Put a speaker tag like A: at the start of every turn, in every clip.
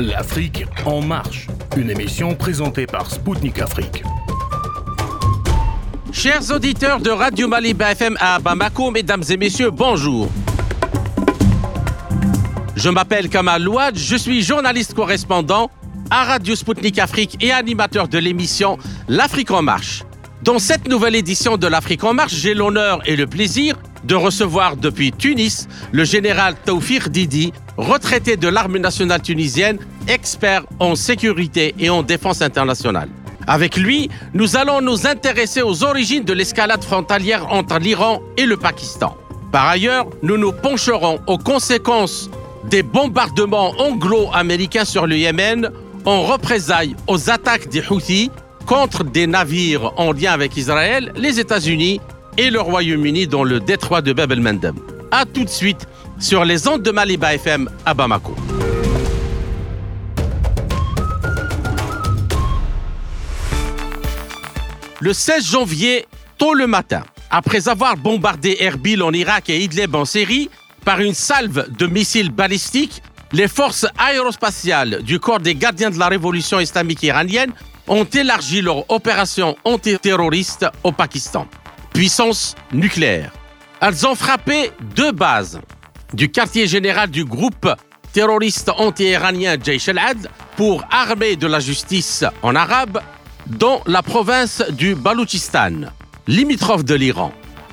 A: L'Afrique en marche, une émission présentée par Spoutnik Afrique.
B: Chers auditeurs de Radio Maliba FM à Bamako, mesdames et messieurs, bonjour. Je m'appelle Kamal Louad, je suis journaliste correspondant à Radio Spoutnik Afrique et animateur de l'émission L'Afrique en marche. Dans cette nouvelle édition de l'Afrique en marche, j'ai l'honneur et le plaisir de recevoir depuis Tunis le général Taoufir Didi, retraité de l'armée nationale tunisienne, expert en sécurité et en défense internationale. Avec lui, nous allons nous intéresser aux origines de l'escalade frontalière entre l'Iran et le Pakistan. Par ailleurs, nous nous pencherons aux conséquences des bombardements anglo-américains sur le Yémen en représailles aux attaques des Houthis contre des navires en lien avec Israël, les États-Unis et le Royaume-Uni dans le détroit de Bab el-Mandeb. A tout de suite sur les ondes de Maliba FM à Bamako. Le 16 janvier, tôt le matin, après avoir bombardé Erbil en Irak et Idlib en Syrie par une salve de missiles balistiques, les forces aérospatiales du corps des gardiens de la révolution islamique iranienne ont élargi leur opération antiterroriste au Pakistan. Puissance nucléaire. Elles ont frappé deux bases du quartier général du groupe terroriste anti-iranien Jaish al-Ad pour armée de la justice en arabe dans la province du Baloutchistan, limitrophe de l'Iran.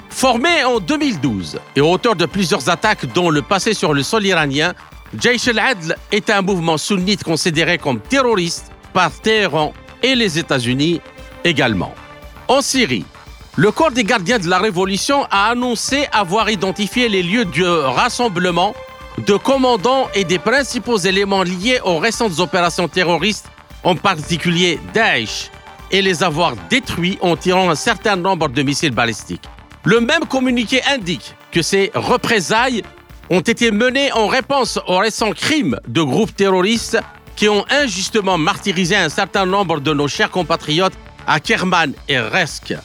B: Formé en 2012 et auteur de plusieurs attaques dont le passé sur le sol iranien, Jaish al-Adl est un mouvement sunnite considéré comme terroriste par Téhéran et les États-Unis également. En Syrie, le corps des gardiens de la Révolution a annoncé avoir identifié les lieux de rassemblement de commandants et des principaux éléments liés aux récentes opérations terroristes, en particulier Daesh, et les avoir détruits en tirant un certain nombre de missiles balistiques. Le même communiqué indique que ces représailles ont été menées en réponse aux récents crimes de groupes terroristes qui ont injustement martyrisé un certain nombre de nos chers compatriotes à Kerman et Resk.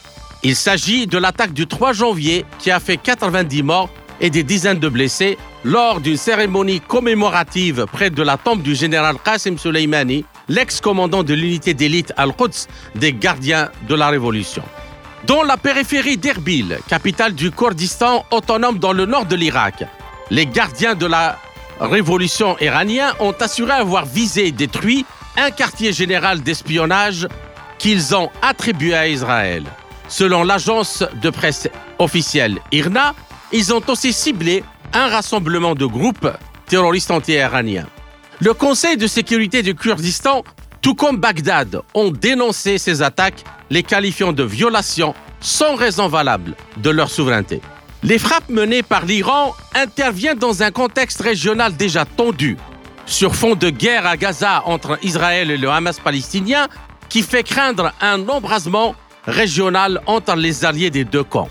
B: Il s'agit de l'attaque du 3 janvier qui a fait 90 morts et des dizaines de blessés lors d'une cérémonie commémorative près de la tombe du général Qasem Soleimani, l'ex-commandant de l'unité d'élite Al-Quds des gardiens de la Révolution. Dans la périphérie d'Erbil, capitale du Kurdistan autonome dans le nord de l'Irak, les gardiens de la révolution iranienne ont assuré avoir visé et détruit un quartier général d'espionnage qu'ils ont attribué à Israël. Selon l'agence de presse officielle IRNA, ils ont aussi ciblé un rassemblement de groupes terroristes anti-iraniens. Le Conseil de sécurité du Kurdistan, tout comme Bagdad, ont dénoncé ces attaques, les qualifiant de violations sans raison valable de leur souveraineté. Les frappes menées par l'Iran interviennent dans un contexte régional déjà tendu, sur fond de guerre à Gaza entre Israël et le Hamas palestinien, qui fait craindre un embrasement régional entre les alliés des deux camps.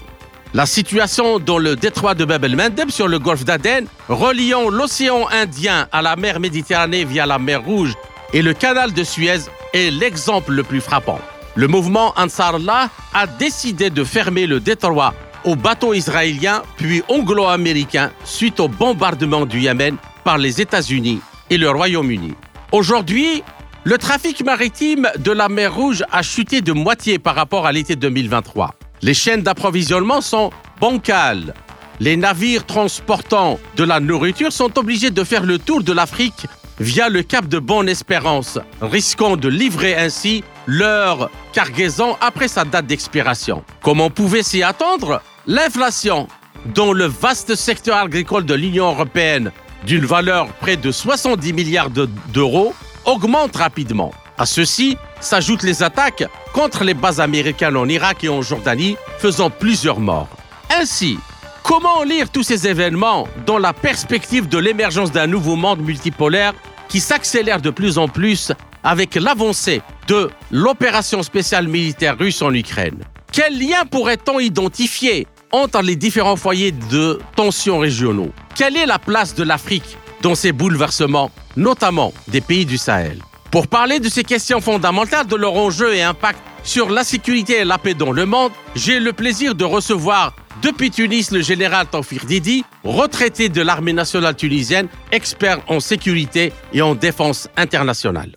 B: La situation dans le détroit de Bab el-Mandeb sur le golfe d'Aden, reliant l'océan Indien à la mer Méditerranée via la mer Rouge et le canal de Suez, est l'exemple le plus frappant. Le mouvement Ansarallah a décidé de fermer le détroit aux bateaux israéliens puis anglo-américains suite au bombardement du Yémen par les États-Unis et le Royaume-Uni. Aujourd'hui, le trafic maritime de la mer Rouge a chuté de moitié par rapport à l'été 2023. Les chaînes d'approvisionnement sont bancales. Les navires transportant de la nourriture sont obligés de faire le tour de l'Afrique via le cap de Bonne-Espérance, risquant de livrer ainsi leur cargaison après sa date d'expiration. Comme on pouvait s'y attendre, l'inflation, dans le vaste secteur agricole de l'Union européenne, d'une valeur près de 70 milliards d'euros, augmente rapidement. À ceci s'ajoutent les attaques contre les bases américaines en Irak et en Jordanie, faisant plusieurs morts. Ainsi, comment lire tous ces événements dans la perspective de l'émergence d'un nouveau monde multipolaire qui s'accélère de plus en plus avec l'avancée de l'opération spéciale militaire russe en Ukraine? Quel lien pourrait-on identifier entre les différents foyers de tensions régionaux? Quelle est la place de l'Afrique dans ces bouleversements, notamment des pays du Sahel Pour parler de ces questions fondamentales, de leur enjeu et impact sur la sécurité et la paix dans le monde, j'ai le plaisir de recevoir Depuis Tunis, le général Taufir Didi, retraité de l'armée nationale tunisienne, expert en sécurité et en défense internationale.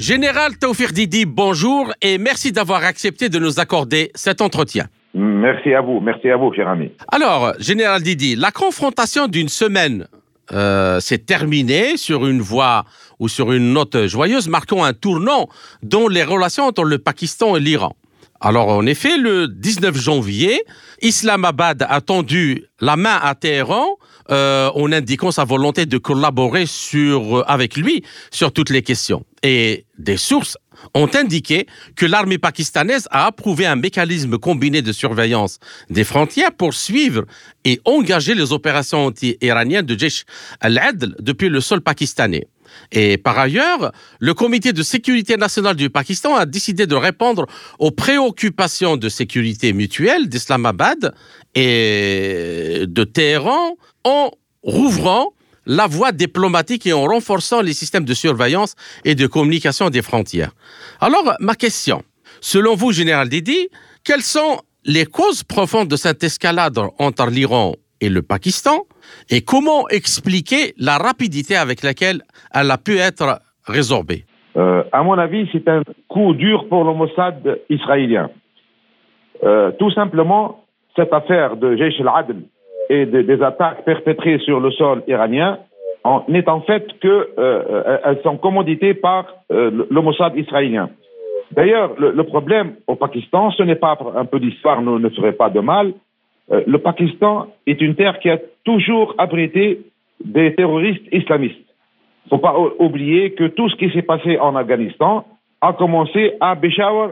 B: Général Taufir Didi, bonjour et merci d'avoir accepté de nous accorder cet entretien.
C: Merci à vous, merci à vous, cher ami.
B: Alors, Général Didi, la confrontation d'une semaine euh, s'est terminée sur une voie ou sur une note joyeuse, marquant un tournant dans les relations entre le Pakistan et l'Iran. Alors, en effet, le 19 janvier, Islamabad a tendu la main à Téhéran euh, en indiquant sa volonté de collaborer euh, avec lui sur toutes les questions. Et des sources ont indiqué que l'armée pakistanaise a approuvé un mécanisme combiné de surveillance des frontières pour suivre et engager les opérations anti-iraniennes de Jaish al-Adl depuis le sol pakistanais. Et par ailleurs, le comité de sécurité nationale du Pakistan a décidé de répondre aux préoccupations de sécurité mutuelle d'Islamabad et de Téhéran en rouvrant la voie diplomatique et en renforçant les systèmes de surveillance et de communication des frontières. Alors, ma question, selon vous, Général Didi, quelles sont les causes profondes de cette escalade entre l'Iran et le Pakistan et comment expliquer la rapidité avec laquelle elle a pu être résorbée?
C: Euh, À mon avis, c'est un coup dur pour le Mossad israélien. Euh, tout simplement, cette affaire de Jaish al-Adl et des attaques perpétrées sur le sol iranien n'est en fait que euh, elles sont commanditées par le Mossad israélien. D'ailleurs, le, problème au Pakistan, ce n'est pas un peu d'histoire ne, ne ferait pas de mal. Euh, le Pakistan est une terre qui a toujours abrité des terroristes islamistes. Il ne faut pas oublier que tout ce qui s'est passé en Afghanistan a commencé à Peshawar,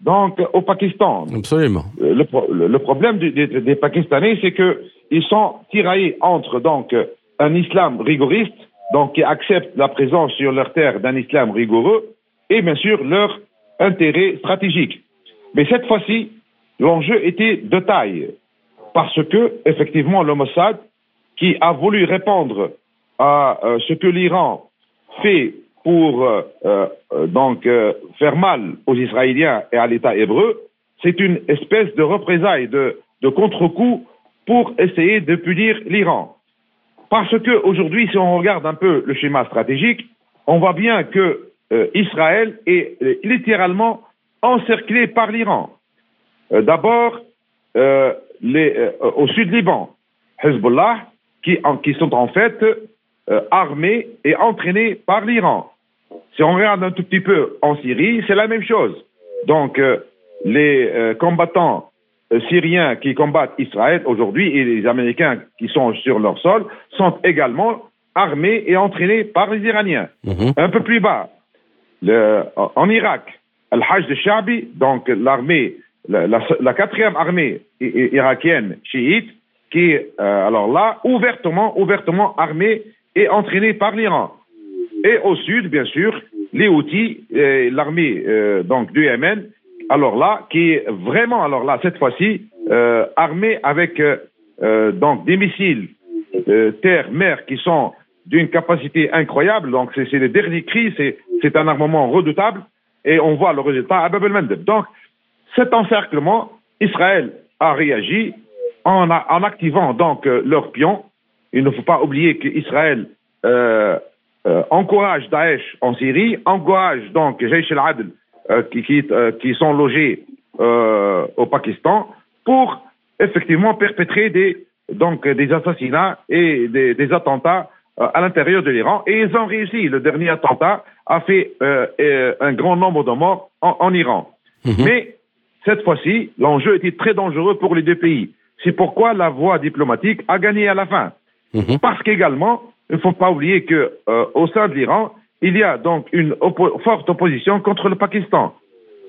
C: donc au Pakistan.
B: Absolument.
C: Euh, le, problème des, Pakistanais, c'est qu'ils sont tiraillés entre donc un islam rigoriste, donc qui accepte la présence sur leur terre d'un islam rigoureux, et bien sûr leur intérêt stratégique. Mais cette fois-ci, l'enjeu était de taille parce que, effectivement, le Mossad, qui a voulu répondre à euh, ce que l'Iran fait pour euh, euh, donc faire mal aux Israéliens et à l'État hébreu, c'est une espèce de représailles, de, de contre-coup pour essayer de punir l'Iran. Parce que aujourd'hui, si on regarde un peu le schéma stratégique, on voit bien que Israël est littéralement encerclé par l'Iran. D'abord, euh, au sud Liban, Hezbollah, qui, sont en fait euh, armés et entraînés par l'Iran. Si on regarde un tout petit peu en Syrie, c'est la même chose. Donc, euh, les combattants syriens qui combattent Israël aujourd'hui et les Américains qui sont sur leur sol sont également armés et entraînés par les Iraniens. Mhm. Un peu plus bas, le, en Irak, Al-Hajj de Shabi, donc l'armée la, quatrième armée irakienne chiite, qui est euh, alors là ouvertement, ouvertement armée et entraînée par l'Iran. Et au sud, bien sûr, les Houthis, l'armée euh, donc du Yémen, alors là, qui est vraiment, alors là, cette fois-ci, euh, armée avec donc des missiles terre-mer qui sont d'une capacité incroyable. Donc c'est les derniers cris, c'est un armement redoutable et on voit le résultat à Bab el-Mandeb. Donc cet encerclement, Israël a réagi en, activant donc euh, leurs pions. Il ne faut pas oublier qu'Israël euh, euh, encourage Daesh en Syrie, encourage donc Jaish al-Adl qui, sont logés au Pakistan pour effectivement perpétrer des, donc, des assassinats et des, attentats à l'intérieur de l'Iran. Et ils ont réussi. Le dernier attentat a fait un grand nombre de morts en, Iran. Mhm. Mais cette fois-ci, l'enjeu était très dangereux pour les deux pays. C'est pourquoi la voie diplomatique a gagné à la fin. Mhm. Parce qu'également, il ne faut pas oublier que euh, au sein de l'Iran, il y a donc une forte opposition contre le Pakistan.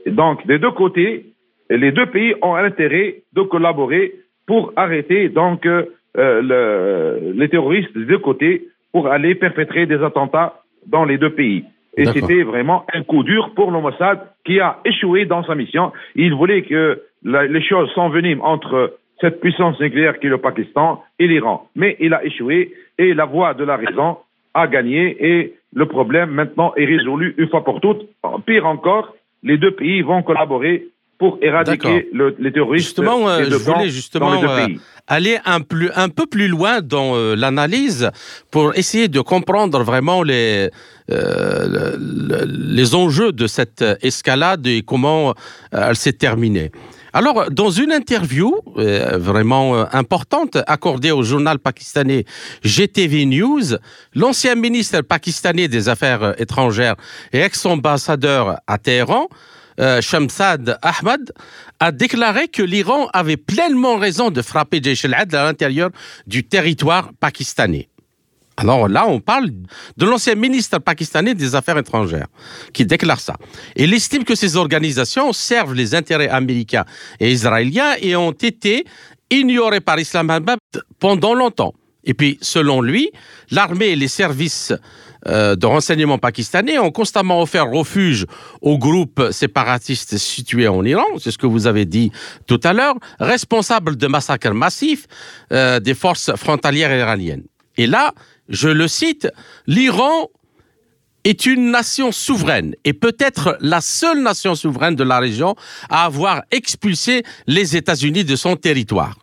C: donc, des deux côtés, les deux pays ont intérêt de collaborer pour arrêter donc euh, le, les terroristes des deux côtés pour aller perpétrer des attentats dans les deux pays. Et c'était vraiment un coup dur pour le Mossad qui a échoué dans sa mission. Il voulait que les choses s'enveniment entre cette puissance nucléaire qui est le Pakistan et l'Iran. Mais il a échoué et la voie de la raison a gagné et le problème maintenant est résolu une fois pour toutes. Pire encore, les deux pays vont collaborer pour éradiquer les terroristes.
B: Justement, euh, je voulais justement euh, aller un, plus, un peu plus loin dans euh, l'analyse pour essayer de comprendre vraiment les, les enjeux de cette escalade et comment elle s'est terminée. Alors, dans une interview vraiment importante accordée au journal pakistanais GTV News, l'ancien ministre pakistanais des Affaires étrangères et ex-ambassadeur à Téhéran, euh, Shamsad Ahmad, a déclaré que l'Iran avait pleinement raison de frapper Jaish al-Adl à l'intérieur du territoire pakistanais. Alors là, on parle de l'ancien ministre pakistanais des Affaires étrangères qui déclare ça. Il estime que ces organisations servent les intérêts américains et israéliens et ont été ignorées par Islamabad pendant longtemps. Et puis, selon lui, l'armée et les services euh, de renseignement pakistanais ont constamment offert refuge aux groupes séparatistes situés en Iran, c'est ce que vous avez dit tout à l'heure, responsables de massacres massifs euh, des forces frontalières iraniennes. Et là, je le cite, l'Iran est une nation souveraine et peut-être la seule nation souveraine de la région à avoir expulsé les États-Unis de son territoire.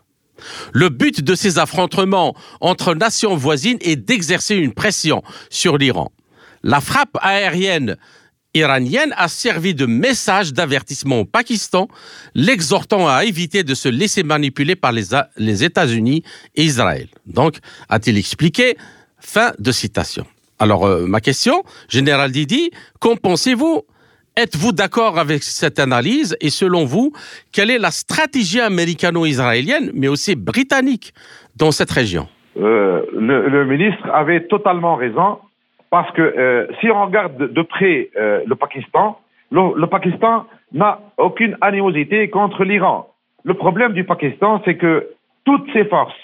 B: Le but de ces affrontements entre nations voisines est d'exercer une pression sur l'Iran. La frappe aérienne iranienne a servi de message d'avertissement au Pakistan, l'exhortant à éviter de se laisser manipuler par les, États-Unis et Israël. Donc, a-t-il expliqué Fin de citation. Alors, euh, ma question, Général Didi, qu'en pensez-vous? Êtes-vous d'accord avec cette analyse? Et selon vous, quelle est la stratégie américano-israélienne, mais aussi britannique, dans cette région?
C: Euh, le, ministre avait totalement raison parce que euh, si on regarde de, près le Pakistan, le, Pakistan n'a aucune animosité contre l'Iran. Le problème du Pakistan, c'est que toutes ses forces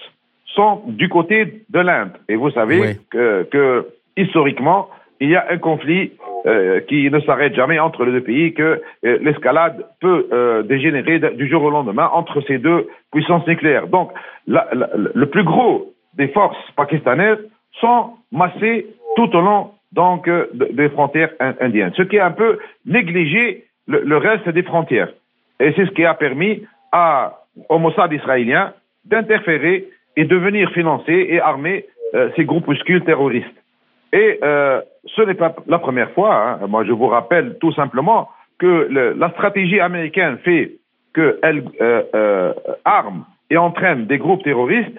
C: sont du côté de l'Inde. Et vous savez que, que historiquement, il y a un conflit euh, qui ne s'arrête jamais entre les deux pays, que euh, l'escalade peut euh, dégénérer du jour au lendemain entre ces deux puissances nucléaires. Donc, le plus gros des forces pakistanaises sont massées tout au long donc des frontières indiennes, ce qui a un peu négligé le, reste des frontières. Et c'est ce qui a permis à, au Mossad israélien d'interférer et de venir financer et armer ces groupuscules terroristes. Et euh, ce n'est pas la première fois. Hein. Moi, je vous rappelle tout simplement que la stratégie américaine fait qu'elle euh, euh, arme et entraîne des groupes terroristes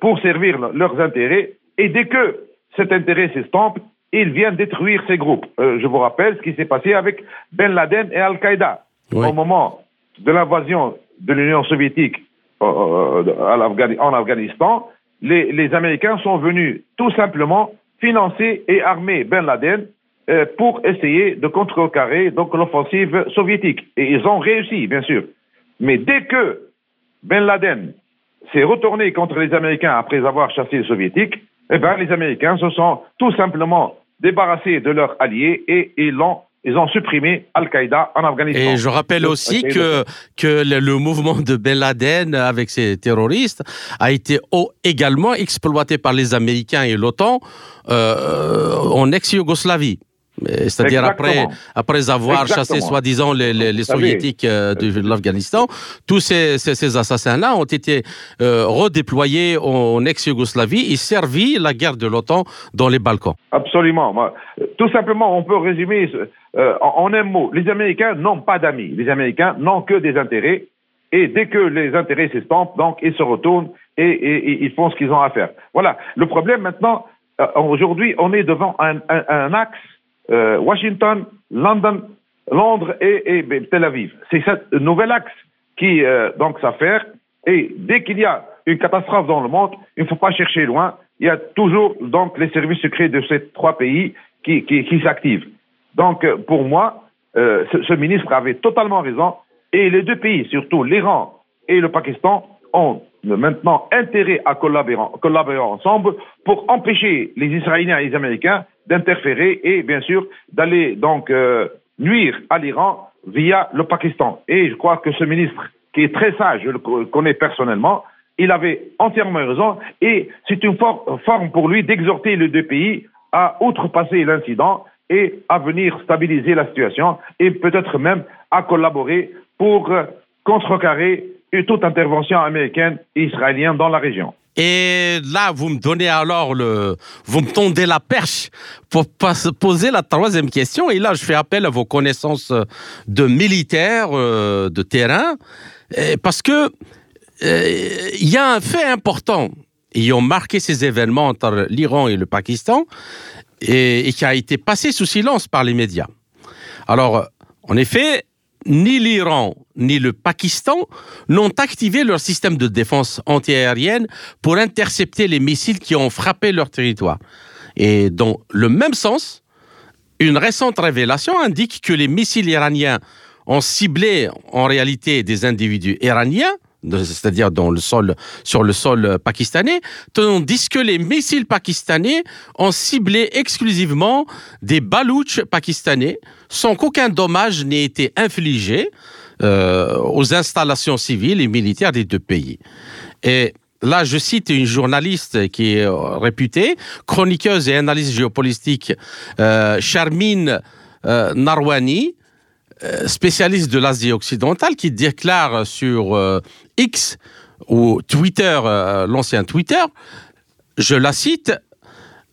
C: pour servir leurs intérêts. Et dès que cet intérêt s'estompe, ils viennent détruire ces groupes. je vous rappelle ce qui s'est passé avec Ben Laden et Al-Qaïda. Au moment de l'invasion de l'Union soviétique en Afghanistan, les, Américains sont venus tout simplement financer et armer Ben Laden euh, pour essayer de contrecarrer l'offensive soviétique. Et ils ont réussi, bien sûr. Mais dès que Ben Laden s'est retourné contre les Américains après avoir chassé les soviétiques, eh ben, les Américains se sont tout simplement débarrassés de leurs alliés et ils l'ont ils ont supprimé Al-Qaïda en Afghanistan.
B: Et je rappelle aussi que, que le, mouvement de Ben Laden avec ses terroristes a été également exploité par les Américains et l'OTAN euh, en ex-Yougoslavie. C'est-à-dire après, après avoir chassé soi-disant les, les, soviétiques euh, de l'Afghanistan, tous ces, ces, assassins-là ont été euh, redéployés en ex-Yougoslavie et servi la guerre de l'OTAN dans les Balkans.
C: Absolument. Tout simplement, on peut résumer euh, en, un mot. Les Américains n'ont pas d'amis. Les Américains n'ont que des intérêts. Et dès que les intérêts s'estampent, donc ils se retournent et, et, ils font ce qu'ils ont à faire. Voilà. Le problème maintenant, aujourd'hui, on est devant un, un, un axe euh, Washington, London, Londres et, Tel Aviv. C'est ce nouvel axe qui euh, donc s'affaire. Et dès qu'il y a une catastrophe dans le monde, il ne faut pas chercher loin. Il y a toujours les services secrets de ces trois pays qui, s'activent. Donc euh, pour moi, ce, ministre avait totalement raison. Et les deux pays, surtout l'Iran et le Pakistan, ont maintenant intérêt à collaborer ensemble pour empêcher les Israéliens et les Américains d'interférer et bien sûr d'aller donc euh, nuire à l'Iran via le Pakistan. Et je crois que ce ministre, qui est très sage, je le connais personnellement, il avait entièrement raison et c'est une forme pour lui d'exhorter les deux pays à outrepasser l'incident et à venir stabiliser la situation et peut-être même à collaborer pour contrecarrer toute intervention américaine et israélienne dans la région.
B: Et là, vous me donnez alors le, vous me tondez la perche pour poser la troisième question. Et là, je fais appel à vos connaissances de militaires, euh, de terrain, parce que euh, il y a un fait important ayant marqué ces événements entre l'Iran et le Pakistan et qui a été passé sous silence par les médias. Alors, en effet, ni l'Iran ni le Pakistan n'ont activé leur système de défense antiaérienne pour intercepter les missiles qui ont frappé leur territoire. Et dans le même sens, une récente révélation indique que les missiles iraniens ont ciblé en réalité des individus iraniens c'est-à-dire dans le sol, sur le sol pakistanais, tandis que les missiles pakistanais ont ciblé exclusivement des balouches pakistanais sans qu'aucun dommage n'ait été infligé euh, aux installations civiles et militaires des deux pays. Et Là, je cite une journaliste qui est réputée, chroniqueuse et analyste géopolitique, euh, Charmine euh, Narwani, euh, spécialiste de l'Asie occidentale qui déclare sur euh, X ou Twitter, euh, l'ancien Twitter, je la cite,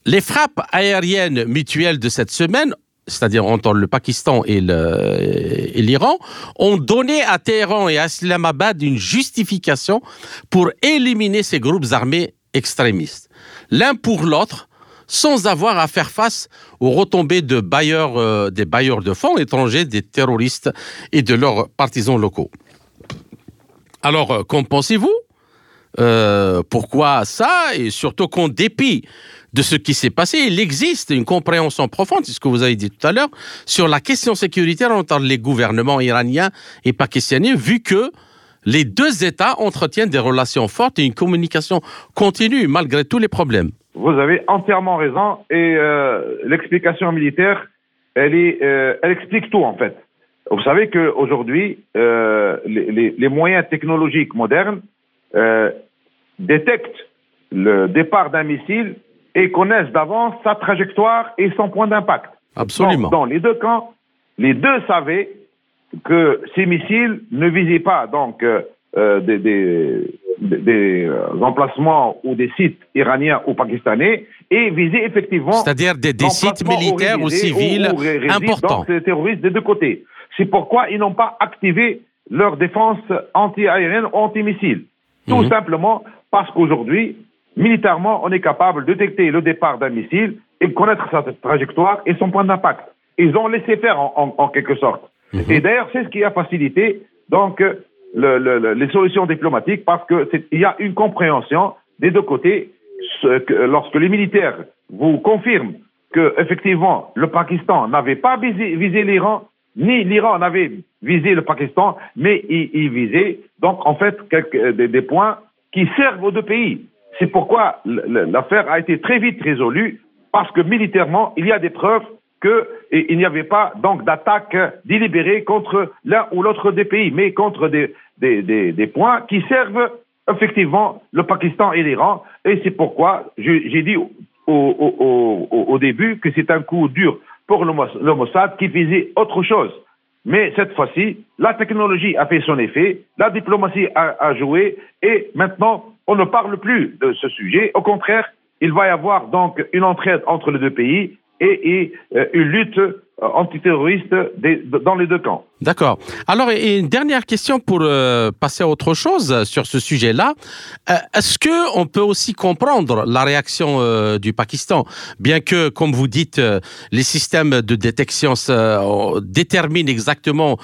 B: les frappes aériennes mutuelles de cette semaine c'est-à-dire entre le Pakistan et l'Iran, ont donné à Téhéran et à Islamabad une justification pour éliminer ces groupes armés extrémistes. L'un pour l'autre, sans avoir à faire face aux retombées de bailleurs, euh, des bailleurs de fonds étrangers, des terroristes et de leurs partisans locaux. Alors, euh, qu'en pensez-vous euh, Pourquoi ça Et surtout qu'en dépit de ce qui s'est passé, il existe une compréhension profonde, c'est ce que vous avez dit tout à l'heure, sur la question sécuritaire entre les gouvernements iraniens et pakistanais, vu que les deux États entretiennent des relations fortes et une communication continue malgré tous les problèmes.
C: Vous avez entièrement raison et euh, l'explication militaire, elle, est, euh, elle explique tout en fait. Vous savez qu'aujourd'hui, euh, les, les, les, moyens technologiques modernes euh, détectent le départ d'un missile et connaissent d'avance sa trajectoire et son point d'impact.
B: Absolument.
C: dans les deux camps, les deux savaient que ces missiles ne visaient pas donc euh, euh des, des, des euh, emplacements ou des sites iraniens ou pakistanais et viser effectivement.
B: C'est-à-dire des, des sites militaires ou, civils importants.
C: Donc, terroristes des deux côtés. C'est pourquoi ils n'ont pas activé leur défense anti-aérienne ou anti-missile. Tout mhm. simplement parce qu'aujourd'hui, militairement, on est capable de détecter le départ d'un missile et de connaître sa trajectoire et son point d'impact. Ils ont laissé faire en, en, en quelque sorte. Mhm. Et d'ailleurs, c'est ce qui a facilité donc le, le, les solutions diplomatiques parce qu'il y a une compréhension des deux côtés. Lorsque les militaires vous confirment que effectivement le Pakistan n'avait pas visé, l'Iran, ni l'Iran n'avait visé le Pakistan, mais il, il visait donc en fait quelques, des points qui servent aux deux pays. C'est pourquoi l'affaire a été très vite résolue parce que militairement il y a des preuves qu'il n'y avait pas donc d'attaque délibérée contre l'un ou l'autre des pays, mais contre des, points qui servent effectivement le Pakistan et l'Iran. Et c'est pourquoi j'ai dit au, début que c'est un coup dur pour le, Mossad qui faisait autre chose. Mais cette fois-ci, la technologie a fait son effet, la diplomatie a, joué, et maintenant, on ne parle plus de ce sujet. Au contraire, il va y avoir donc une entraide entre les deux pays et, et euh, une lutte euh, antiterroriste des, dans les deux camps.
B: D'accord. Alors, une dernière question pour euh, passer à autre chose sur ce sujet-là. Euh, Est-ce que on peut aussi comprendre la réaction euh, du Pakistan, bien que, comme vous dites, euh, les systèmes de détection euh, déterminent exactement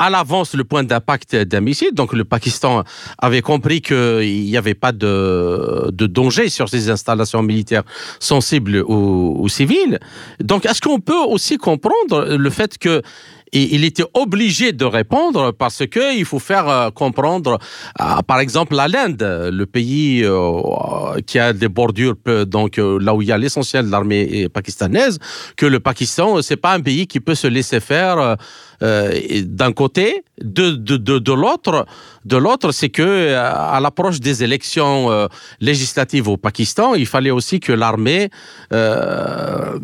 B: à l'avance le point d'impact d'un missile. Donc, le Pakistan avait compris qu'il n'y avait pas de, de, danger sur ces installations militaires sensibles aux, aux civils. Donc, est-ce qu'on peut aussi comprendre le fait que et il était obligé de répondre parce que il faut faire euh, comprendre, euh, par exemple, à l'Inde, le pays euh, qui a des bordures, donc là où il y a l'essentiel de l'armée pakistanaise, que le Pakistan, c'est pas un pays qui peut se laisser faire d'un côté, de, l'autre, c'est que euh, à l'approche des élections euh, législatives au Pakistan, il fallait aussi que l'armée euh,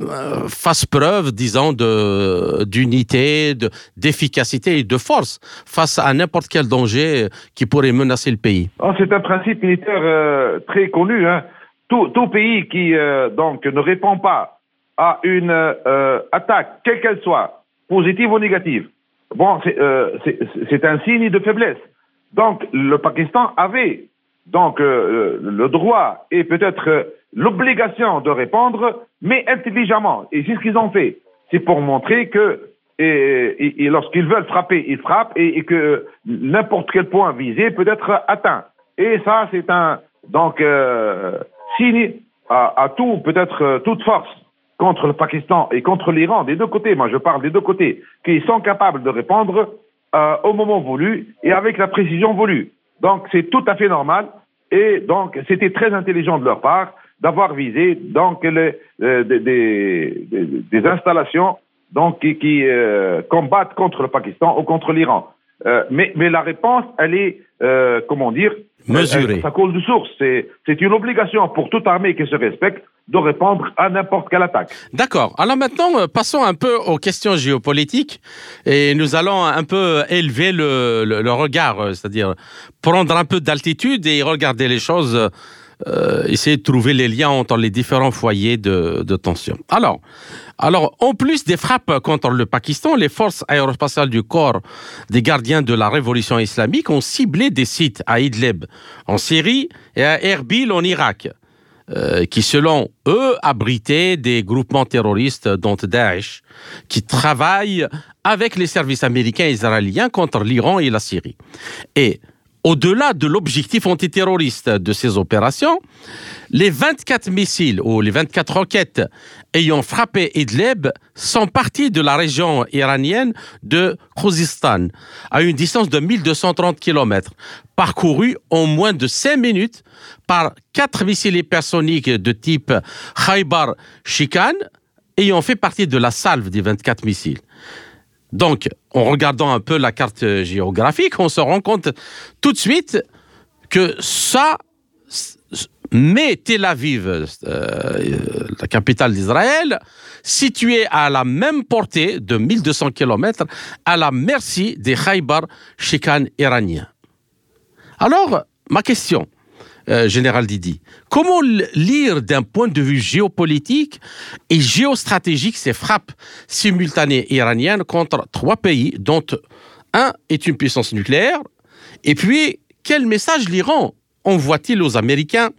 B: fasse preuve, disons, d'unité, de d'efficacité et de force face à n'importe quel danger qui pourrait menacer le pays.
C: Oh, c'est un principe militaire euh, très connu. Hein. Tout, tout, pays qui euh, donc ne répond pas à une euh, attaque, quelle qu'elle soit, positive ou négative, bon, c'est un signe de faiblesse. Donc, le Pakistan avait donc le droit et peut-être l'obligation de répondre, mais intelligemment. Et c'est ce qu'ils ont fait. C'est pour montrer que lorsqu'ils veulent frapper, ils frappent et, que n'importe quel point visé peut être atteint. Et ça, c'est un donc euh, signe à, tout, peut-être euh, toute force contre le Pakistan et contre l'Iran, des deux côtés, moi je parle des deux côtés, qu'ils sont capables de répondre euh, au moment voulu et avec la précision voulue. Donc c'est tout à fait normal et donc c'était très intelligent de leur part d'avoir visé donc les, euh, des, des, des, installations donc qui, qui euh, combattent contre le Pakistan ou contre l'Iran. Mais, mais la réponse, elle est, comment dire,
B: mesurée.
C: ça coule de source. C'est une obligation pour toute armée qui se respecte de répondre à n'importe quelle attaque.
B: D'accord. Alors maintenant, euh, passons un peu aux questions géopolitiques et nous allons un peu élever le, le, regard, euh, c'est-à-dire prendre un peu d'altitude et regarder les choses euh, essayer de trouver les liens entre les différents foyers de, de, tension. Alors, alors, en plus des frappes contre le Pakistan, les forces aérospatiales du corps des gardiens de la révolution islamique ont ciblé des sites à Idlib en Syrie et à Erbil en Irak. Euh, qui, selon eux, abritaient des groupements terroristes, dont Daesh, qui travaillent avec les services américains et israéliens contre l'Iran et la Syrie. Au-delà de l'objectif antiterroriste de ces opérations, les 24 missiles ou les 24 roquettes ayant frappé Idlib sont partis de la région iranienne de Khuzistan, à une distance de 1230 km, parcourus en moins de 5 minutes par quatre missiles hypersoniques de type Khaybar Shikan, ayant fait partie de la salve des 24 missiles. Donc, en regardant un peu la carte géographique, on se rend compte tout de suite que ça met Tel Aviv, euh, la capitale d'Israël, située à la même portée de 1200 km, à la merci des Khaybar Shikan iraniens. Alors, ma question, euh, général Didi. Comment lire d'un point de vue géopolitique et géostratégique ces frappes simultanées iraniennes contre trois pays dont un est une puissance nucléaire Et puis, quel message l'Iran envoie-t-il aux Américains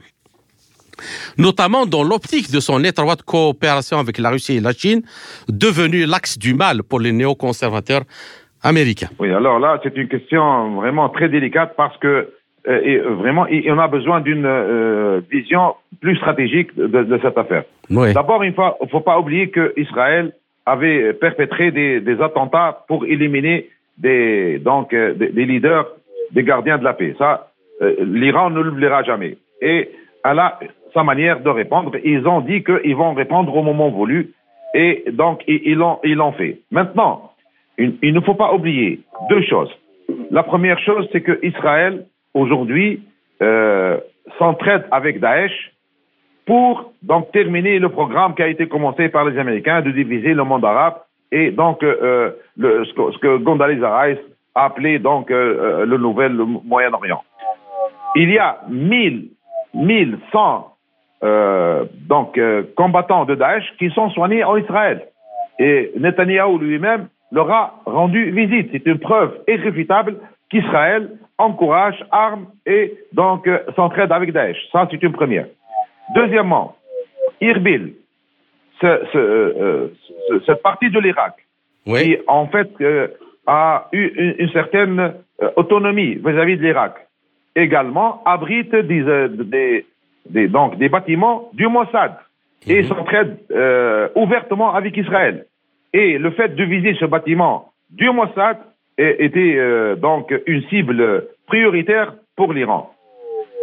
B: notamment dans l'optique de son étroite coopération avec la Russie et la Chine, devenue l'axe du mal pour les néoconservateurs américains?
C: Oui, alors là, c'est une question vraiment très délicate parce que et vraiment, on a besoin d'une euh, vision plus stratégique de, de cette affaire.
B: Oui.
C: D'abord, il ne faut, pas oublier qu'Israël avait perpétré des, des, attentats pour éliminer des, donc, euh, des, des, leaders, des gardiens de la paix. Ça, euh, l'Iran ne l'oubliera jamais. Et elle a sa manière de répondre. Ils ont dit qu'ils vont répondre au moment voulu. Et donc, ils l'ont ils l'ont fait. Maintenant, il, il ne faut pas oublier deux choses. La première chose, c'est que Israël aujourd'hui euh, s'entraide avec Daesh pour donc terminer le programme qui a été commencé par les Américains de diviser le monde arabe et donc euh, le, ce que, ce que Rice a appelé donc euh, le nouvel Moyen-Orient. Il y a 1000, 1100 euh, donc euh, combattants de Daesh qui sont soignés en Israël. Et Netanyahou lui-même leur a rendu visite. C'est une preuve irréfutable qu'Israël encourage, arme et donc euh, s'entraide avec Daesh. Ça, c'est une première. Deuxièmement, Irbil, ce, ce, euh, ce, cette partie de l'Irak,
B: oui.
C: qui en fait euh, a eu une, une certaine euh, autonomie vis-à-vis -vis de l'Irak, également abrite des, euh, des, des, donc, des bâtiments du Mossad et
B: Mhm.
C: s'entraide euh, ouvertement avec Israël. Et le fait de viser ce bâtiment du Mossad était euh, donc une cible prioritaire pour l'Iran.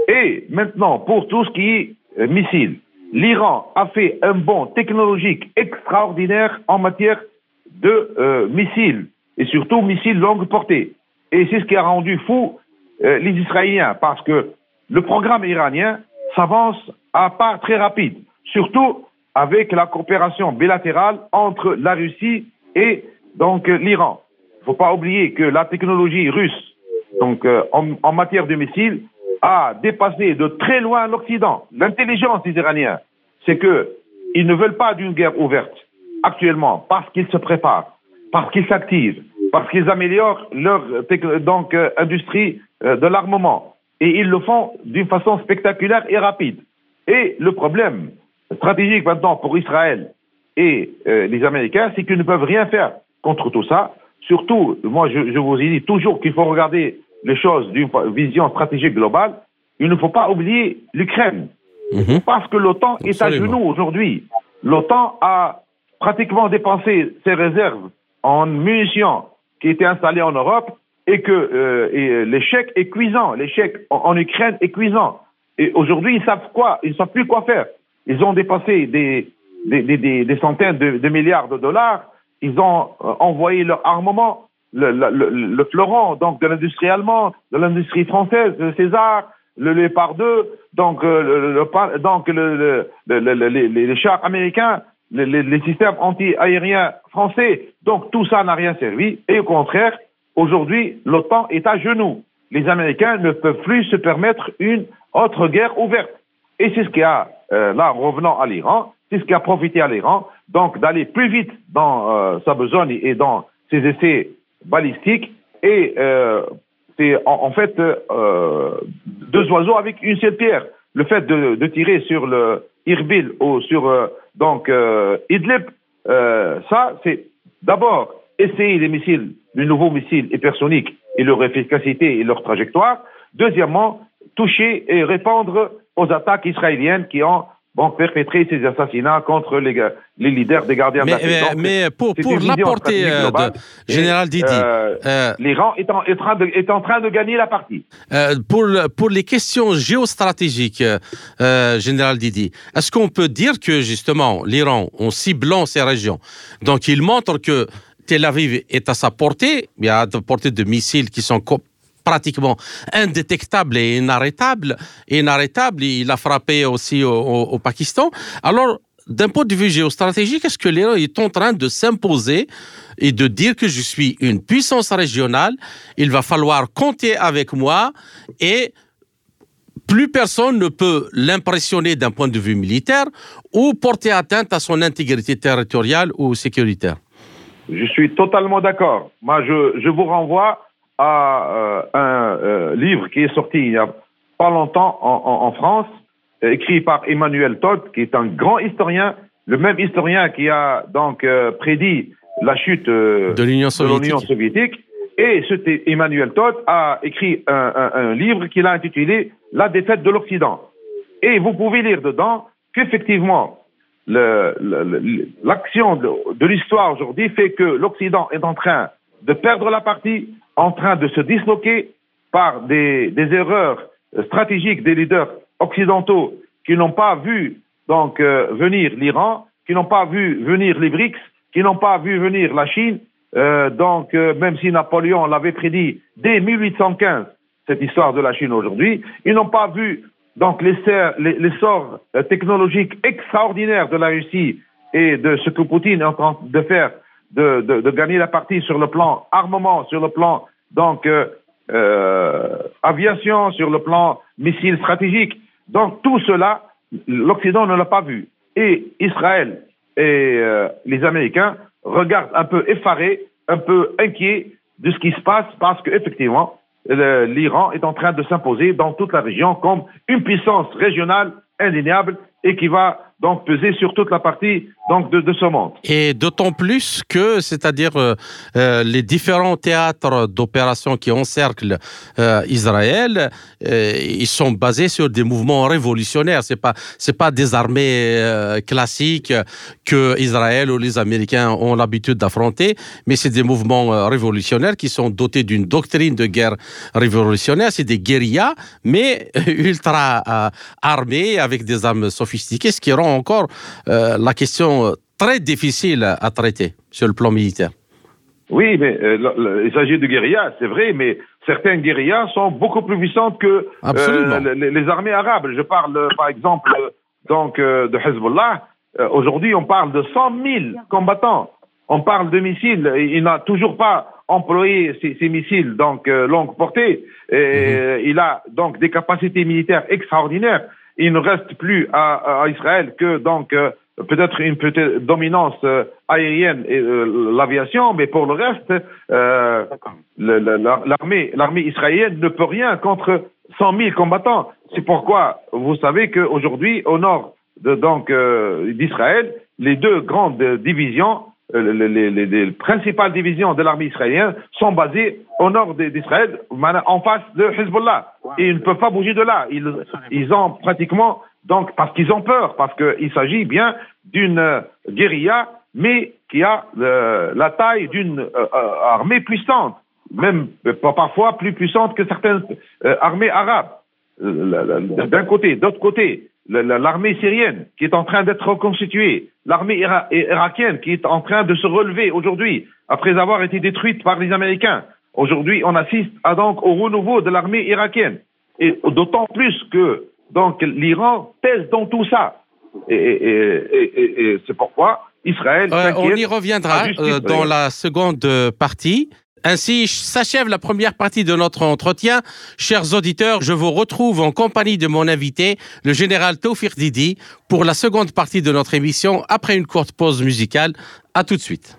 C: Et maintenant, pour tout ce qui est euh, missile, l'Iran a fait un bond technologique extraordinaire en matière de euh, missiles et surtout missiles longue portée. Et c'est ce qui a rendu fou les Israéliens, parce que le programme iranien s'avance à pas très rapide, surtout avec la coopération bilatérale entre la Russie et donc l'Iran. Il ne faut pas oublier que la technologie russe, donc euh, en, matière de missiles, a dépassé de très loin l'Occident. L'intelligence des Iraniens, c'est que ils ne veulent pas d'une guerre ouverte actuellement parce qu'ils se préparent, parce qu'ils s'activent, parce qu'ils améliorent leur donc euh, industrie euh, de l'armement et ils le font d'une façon spectaculaire et rapide. Et le problème stratégique maintenant pour Israël et les Américains, c'est qu'ils ne peuvent rien faire contre tout ça. Surtout, moi je, je vous ai dit toujours qu'il faut regarder les choses d'une vision stratégique globale. Il ne faut pas oublier l'Ukraine. Mhm. Parce que l'OTAN est à genoux aujourd'hui. L'OTAN a pratiquement dépensé ses réserves en munitions qui étaient installées en Europe et que euh, et l'échec est cuisant. L'échec en, en, Ukraine est cuisant. Et aujourd'hui, ils savent quoi? Ils ne savent plus quoi faire. Ils ont dépensé des, des, des, des centaines de, de, milliards de dollars. Ils ont euh, envoyé leur armement, le, le, le, le donc de l'industrie allemande, de l'industrie française, de César, le Léopard 2, donc, euh, le, donc le, les, les chars américains, les, les systèmes anti-aériens français. Donc tout ça n'a rien servi. Et au contraire, aujourd'hui, l'OTAN est à genoux. Les Américains ne peuvent plus se permettre une autre guerre ouverte. Et c'est ce qui a, euh, là, revenant à l'Iran, c'est ce qui a profité à l'Iran, donc d'aller plus vite dans euh, sa besogne et dans ses essais balistiques et euh, c'est en, fait euh, deux oiseaux avec une seule pierre. Le fait de, tirer sur le Irbil ou sur euh, donc euh, Idlib, ça c'est d'abord essayer les missiles, les nouveaux missiles hypersoniques et leur efficacité et leur trajectoire. Deuxièmement, toucher et répondre aux attaques israéliennes qui ont bon, perpétrer ces assassinats contre les, les leaders des gardiens
B: mais,
C: de la
B: Mais, mais pour, pour l'apporter, euh, Général Didi,
C: euh, euh, l'Iran est en, est, en est en train de gagner la partie.
B: Euh, pour, pour les questions géostratégiques, euh, Général Didi, est-ce qu'on peut dire que justement l'Iran, en ciblant ces régions, donc il montre que Tel Aviv est à sa portée, il y a à portée de missiles qui sont pratiquement indétectable et inarrêtable. Inarrêtable, il a frappé aussi au, Pakistan. Alors, d'un point de vue géostratégique, est-ce que l'Iran est en train de s'imposer et de dire que je suis une puissance régionale Il va falloir compter avec moi et plus personne ne peut l'impressionner d'un point de vue militaire ou porter atteinte à son intégrité territoriale ou sécuritaire?
C: Je suis totalement d'accord. Moi, je vous renvoie à euh, un euh, livre qui est sorti il y a pas longtemps en, en, en, France, écrit par Emmanuel Todd, qui est un grand historien, le même historien qui a donc euh, prédit la chute de l'Union soviétique. soviétique. Et cet Emmanuel Todd a écrit un, un, un livre qu'il a intitulé La défaite de l'Occident. Et vous pouvez lire dedans qu'effectivement, l'action de, de l'histoire aujourd'hui fait que l'Occident est en train de perdre la partie, en train de se disloquer par des, erreurs stratégiques des leaders occidentaux qui n'ont pas vu donc euh, venir l'Iran, qui n'ont pas vu venir les BRICS, qui n'ont pas vu venir la Chine. Euh, donc, euh, même si Napoléon l'avait prédit dès 1815, cette histoire de la Chine aujourd'hui, ils n'ont pas vu donc l'essor euh, technologique extraordinaire de la Russie et de ce que Poutine est en train de faire de, gagner la partie sur le plan armement, sur le plan donc euh, euh, aviation, sur le plan missile stratégique. Donc tout cela, l'Occident ne l'a pas vu. Et Israël et euh, les Américains regardent un peu effarés, un peu inquiets de ce qui se passe parce qu'effectivement, l'Iran est en train de s'imposer dans toute la région comme une puissance régionale indéniable et qui va donc peser sur toute la partie donc de, ce monde.
B: Et d'autant plus que, c'est-à-dire euh, euh, les différents théâtres d'opération qui encerclent euh, Israël, ils sont basés sur des mouvements révolutionnaires. C'est pas c'est pas des armées classiques que Israël ou les Américains ont l'habitude d'affronter, mais c'est des mouvements révolutionnaires qui sont dotés d'une doctrine de guerre révolutionnaire. C'est des guérillas, mais ultra armés avec des armes sophistiquées, ce qui rend encore la question très difficile à traiter sur le plan militaire.
C: Oui, mais euh, il s'agit de guérillas, c'est vrai, mais certaines guérillas sont beaucoup plus puissantes que euh, les, les, armées arabes. Je parle, euh, par exemple, donc de Hezbollah. Aujourd'hui, on parle de 100 000 combattants. On parle de missiles. Il n'a toujours pas employé ces, ces missiles donc longue portée. Et mhm. Il a donc des capacités militaires extraordinaires. Il ne reste plus à, à Israël que donc peut-être une petite dominance euh, aérienne et euh, l'aviation, mais pour le reste, euh, l'armée l'armée israélienne ne peut rien contre 100 000 combattants. C'est pourquoi vous savez qu'aujourd'hui, au nord de, donc d'Israël, les deux grandes divisions, les, les, principales divisions de l'armée israélienne sont basées au nord d'Israël, en face de Hezbollah. Et ils ne peuvent pas bouger de là. Ils, ils ont pratiquement donc, parce qu'ils ont peur, parce qu'il s'agit bien d'une guérilla, mais qui a euh, la taille d'une euh, euh, armée puissante, même parfois plus puissante que certaines armées arabes. D'un côté, d'autre côté, l'armée syrienne qui est en train d'être reconstituée, l'armée irakienne qui est en train de se relever aujourd'hui après avoir été détruite par les Américains. Aujourd'hui, on assiste à donc au renouveau de l'armée irakienne. Et d'autant plus que donc l'Iran pèse dans tout ça. Et, c'est pourquoi Israël.
B: Euh, on y reviendra euh, dans la seconde partie. Ainsi s'achève la première partie de notre entretien. Chers auditeurs, je vous retrouve en compagnie de mon invité, le général Taufir Didi, pour la seconde partie de notre émission après une courte pause musicale. À tout de suite.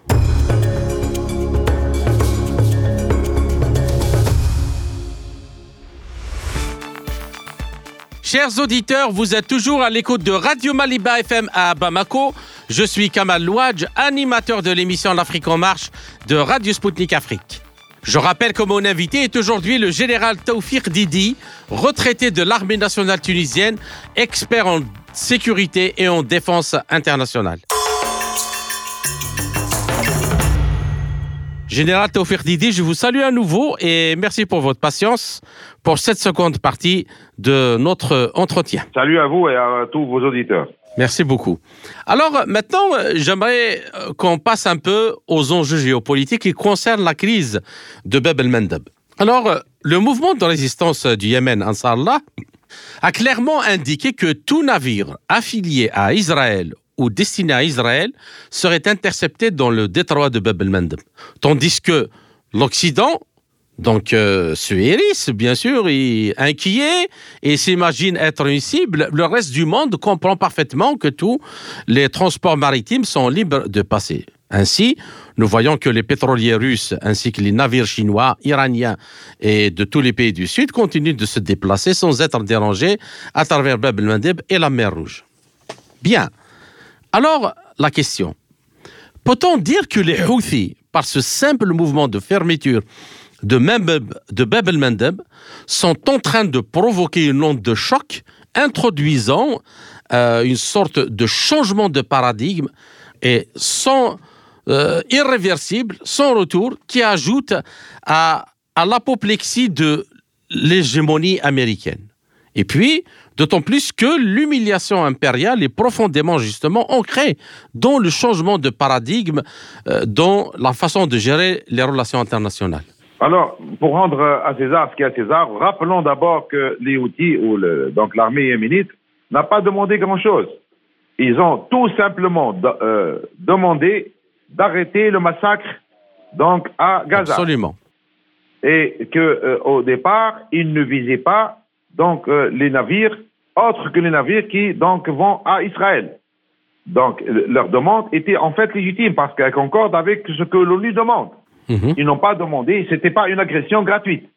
B: Chers auditeurs, vous êtes toujours à l'écoute de Radio Maliba FM à Bamako. Je suis Kamal Louadj, animateur de l'émission L'Afrique en marche de Radio Sputnik Afrique. Je rappelle que mon invité est aujourd'hui le général Taoufir Didi, retraité de l'armée nationale tunisienne, expert en sécurité et en défense internationale. Général Taufir Didi, je vous salue à nouveau et merci pour votre patience pour cette seconde partie de notre entretien.
C: Salut à vous et à tous vos auditeurs.
B: Merci beaucoup. Alors maintenant, j'aimerais euh, qu'on passe un peu aux enjeux géopolitiques qui concernent la crise de Bab el-Mandeb. Alors, euh, le mouvement de résistance du Yémen, Ansarallah, a clairement indiqué que tout navire affilié à Israël ou destinés à Israël seraient interceptés dans le détroit de Bab el-Mandeb. Tandis que l'Occident, donc euh, hérisse, bien sûr, inquiet et s'imagine être une cible. Le reste du monde comprend parfaitement que tous les transports maritimes sont libres de passer. Ainsi, nous voyons que les pétroliers russes ainsi que les navires chinois, iraniens et de tous les pays du Sud continuent de se déplacer sans être dérangés à travers Bab el-Mandeb et la mer Rouge. Bien. Alors, la question. Peut-on dire que les Houthis, par ce simple mouvement de fermeture de, de Bab el-Mandeb, sont en train de provoquer une onde de choc, introduisant euh, une sorte de changement de paradigme et sans euh, irréversible, sans retour, qui ajoute à l'apoplexie de l'hégémonie américaine? Et puis, D'autant plus que l'humiliation impériale est profondément justement ancrée dans le changement de paradigme, euh, dans la façon de gérer les relations internationales.
C: Alors, pour rendre à César ce qui est à César, rappelons d'abord que les Houthis, ou donc l'armée yéménite, n'a pas demandé grand-chose. Ils ont tout simplement euh, demandé d'arrêter le massacre donc à Gaza.
B: Absolument.
C: Et que euh, au départ, ils ne visaient pas donc les navires autres que les navires qui donc vont à Israël. Donc leur demande était en fait légitime parce qu'elle concorde avec ce que l'ONU demande. Mhm. Ils n'ont pas demandé, c'était pas une agression gratuite.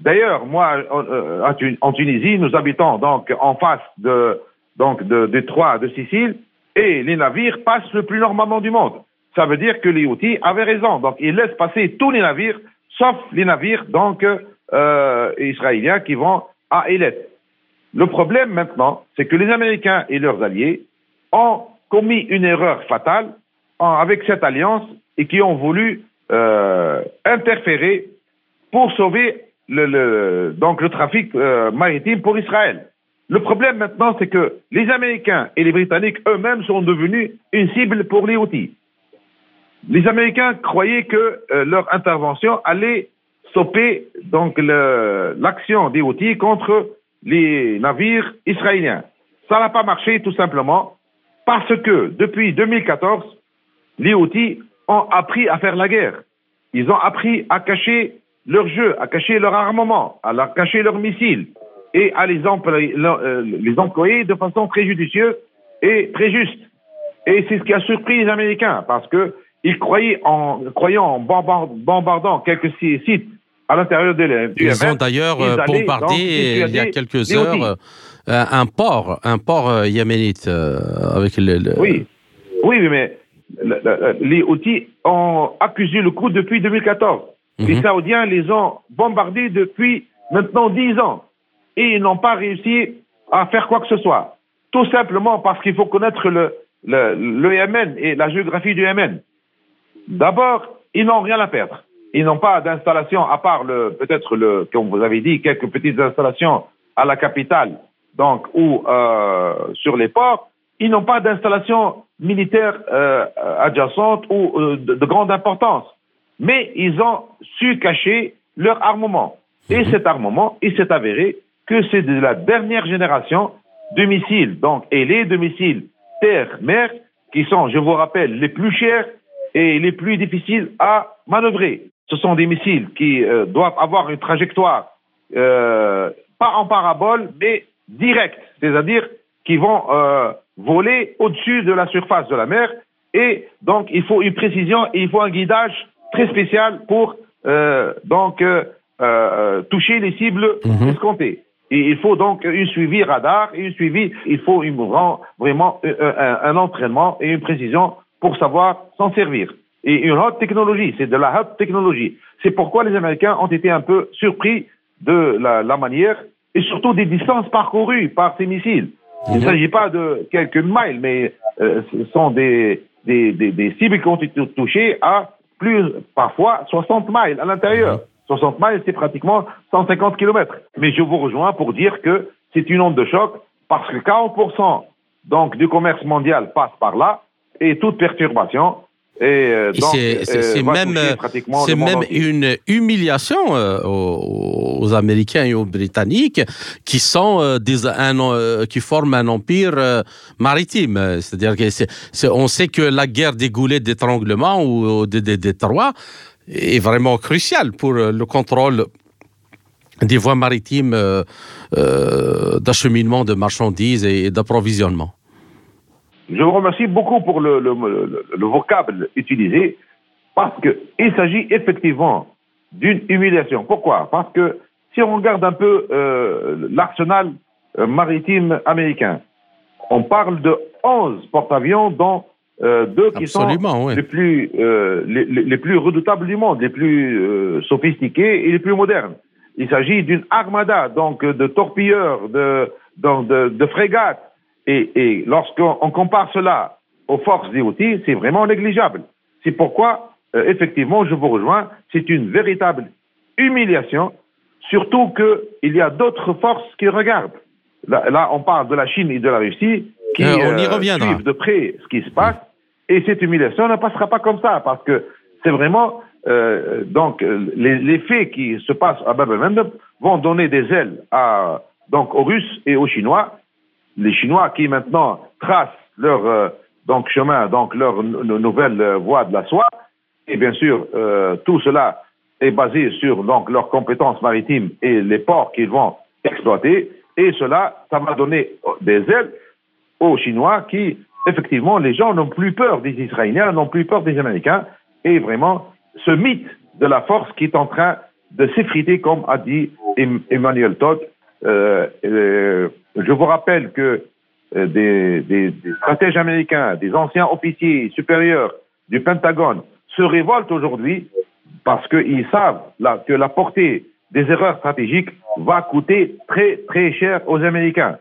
C: D'ailleurs, moi, euh, en Tunisie, nous habitons donc en face de donc de Détroit, de Sicile, et les navires passent le plus normalement du monde. Ça veut dire que les Houthis avaient raison. Donc, ils laissent passer tous les navires, sauf les navires donc euh, israéliens qui vont Elet. Le problème maintenant, c'est que les Américains et leurs alliés ont commis une erreur fatale avec cette alliance et qui ont voulu euh, interférer pour sauver le, donc le trafic euh, maritime pour Israël. Le problème maintenant, c'est que les Américains et les Britanniques eux-mêmes sont devenus une cible pour les Houthis. les Américains croyaient que euh, leur intervention allait stopper donc l'action des Houthis contre les navires israéliens. Ça n'a pas marché tout simplement parce que depuis 2014, les Houthis ont appris à faire la guerre. Ils ont appris à cacher leur jeu, à cacher leur armement, à cacher leurs missiles et à les euh, employer de façon très judicieuse et très juste. Et c'est ce qui a surpris les Américains parce que ils croyaient en, croyant en bombardant quelques sites à l'intérieur de
B: du Ils ont d'ailleurs euh, bombardé il y a quelques heures euh, un port, un port yéménite avec le,
C: Oui, oui, mais les Houthis ont accusé le coup depuis 2014. Les mhm. Saoudiens les ont bombardés depuis maintenant 10 ans. Et ils n'ont pas réussi à faire quoi que ce soit. Tout simplement parce qu'il faut connaître le, le, le Yémen et la géographie du Yémen. D'abord, ils n'ont rien à perdre. Ils n'ont pas d'installation, à part le, peut-être le, comme vous avez dit, quelques petites installations à la capitale, donc, ou euh, sur les ports. Ils n'ont pas d'installation militaire euh, adjacente ou euh, de, de, grande importance. Mais ils ont su cacher leur armement. Et mhm. cet armement, il s'est avéré que c'est de la dernière génération de missiles. Donc, et les deux missiles terre-mer, qui sont, je vous rappelle, les plus chers et les plus difficiles à manœuvrer. Ce sont des missiles qui euh, doivent avoir une trajectoire euh, pas en parabole, mais directe, c'est-à-dire qui vont euh, voler au-dessus de la surface de la mer. Et donc, il faut une précision et il faut un guidage très spécial pour donc toucher les cibles mhm. escomptées. Et il faut donc un suivi radar et un suivi, il faut une, vraiment un, un entraînement et une précision pour savoir s'en servir. Et une haute technologie, c'est de la haute technologie. C'est pourquoi les Américains ont été un peu surpris de la, la manière et surtout des distances parcourues par ces missiles. Il ne mhm. s'agit pas de quelques miles, mais euh, ce sont des, des, des, des, cibles qui ont été touchées à plus, parfois, 60 miles à l'intérieur. 60 mhm. miles, c'est pratiquement 150 kilomètres. Mais je vous rejoins pour dire que c'est une onde de choc parce que 40% donc, du commerce mondial passe par là et toute perturbation
B: et, c'est même, c'est même une humiliation euh, aux, Américains et aux Britanniques qui sont euh, des, un, euh, qui forment un empire maritime. C'est-à-dire que on sait que la guerre des goulets d'étranglement ou des, des est vraiment cruciale pour le contrôle des voies maritimes d'acheminement de marchandises et d'approvisionnement.
C: Je vous remercie beaucoup pour le, le, vocable utilisé parce qu'il s'agit effectivement d'une humiliation. Pourquoi? Parce que si on regarde un peu euh, l'arsenal euh, maritime américain, on parle de 11 porte-avions dont euh, deux qui sont les, plus, les, les, plus redoutables du monde, les plus sophistiqués et les plus modernes. Il s'agit d'une armada, donc de torpilleurs, de, de, de frégates, et, et lorsqu'on compare cela aux forces des Houthis, c'est vraiment négligeable. C'est pourquoi, euh, effectivement, je vous rejoins, c'est une véritable humiliation, surtout qu'il y a d'autres forces qui regardent. Là, on parle de la Chine et de la Russie qui euh,
B: euh
C: suivent de près ce qui se passe, et cette humiliation ne passera pas comme ça, parce que c'est vraiment euh, donc les, les, faits qui se passent à Bab vont donner des ailes à donc aux Russes et aux Chinois les Chinois qui maintenant tracent leur euh, donc chemin, donc leur nouvelle euh, voie de la soie. Et bien sûr, euh, tout cela est basé sur donc leurs compétences maritimes et les ports qu'ils vont exploiter. Et cela, ça va donner des ailes aux Chinois qui, effectivement, les gens n'ont plus peur des Israéliens, n'ont plus peur des Américains. Et vraiment, ce mythe de la force qui est en train de s'effriter, comme a dit Emmanuel Todd, euh, je vous rappelle que euh, des, des, des, stratèges américains, des anciens officiers supérieurs du Pentagone se révoltent aujourd'hui parce qu'ils savent là, que la portée des erreurs stratégiques va coûter très très cher aux Américains.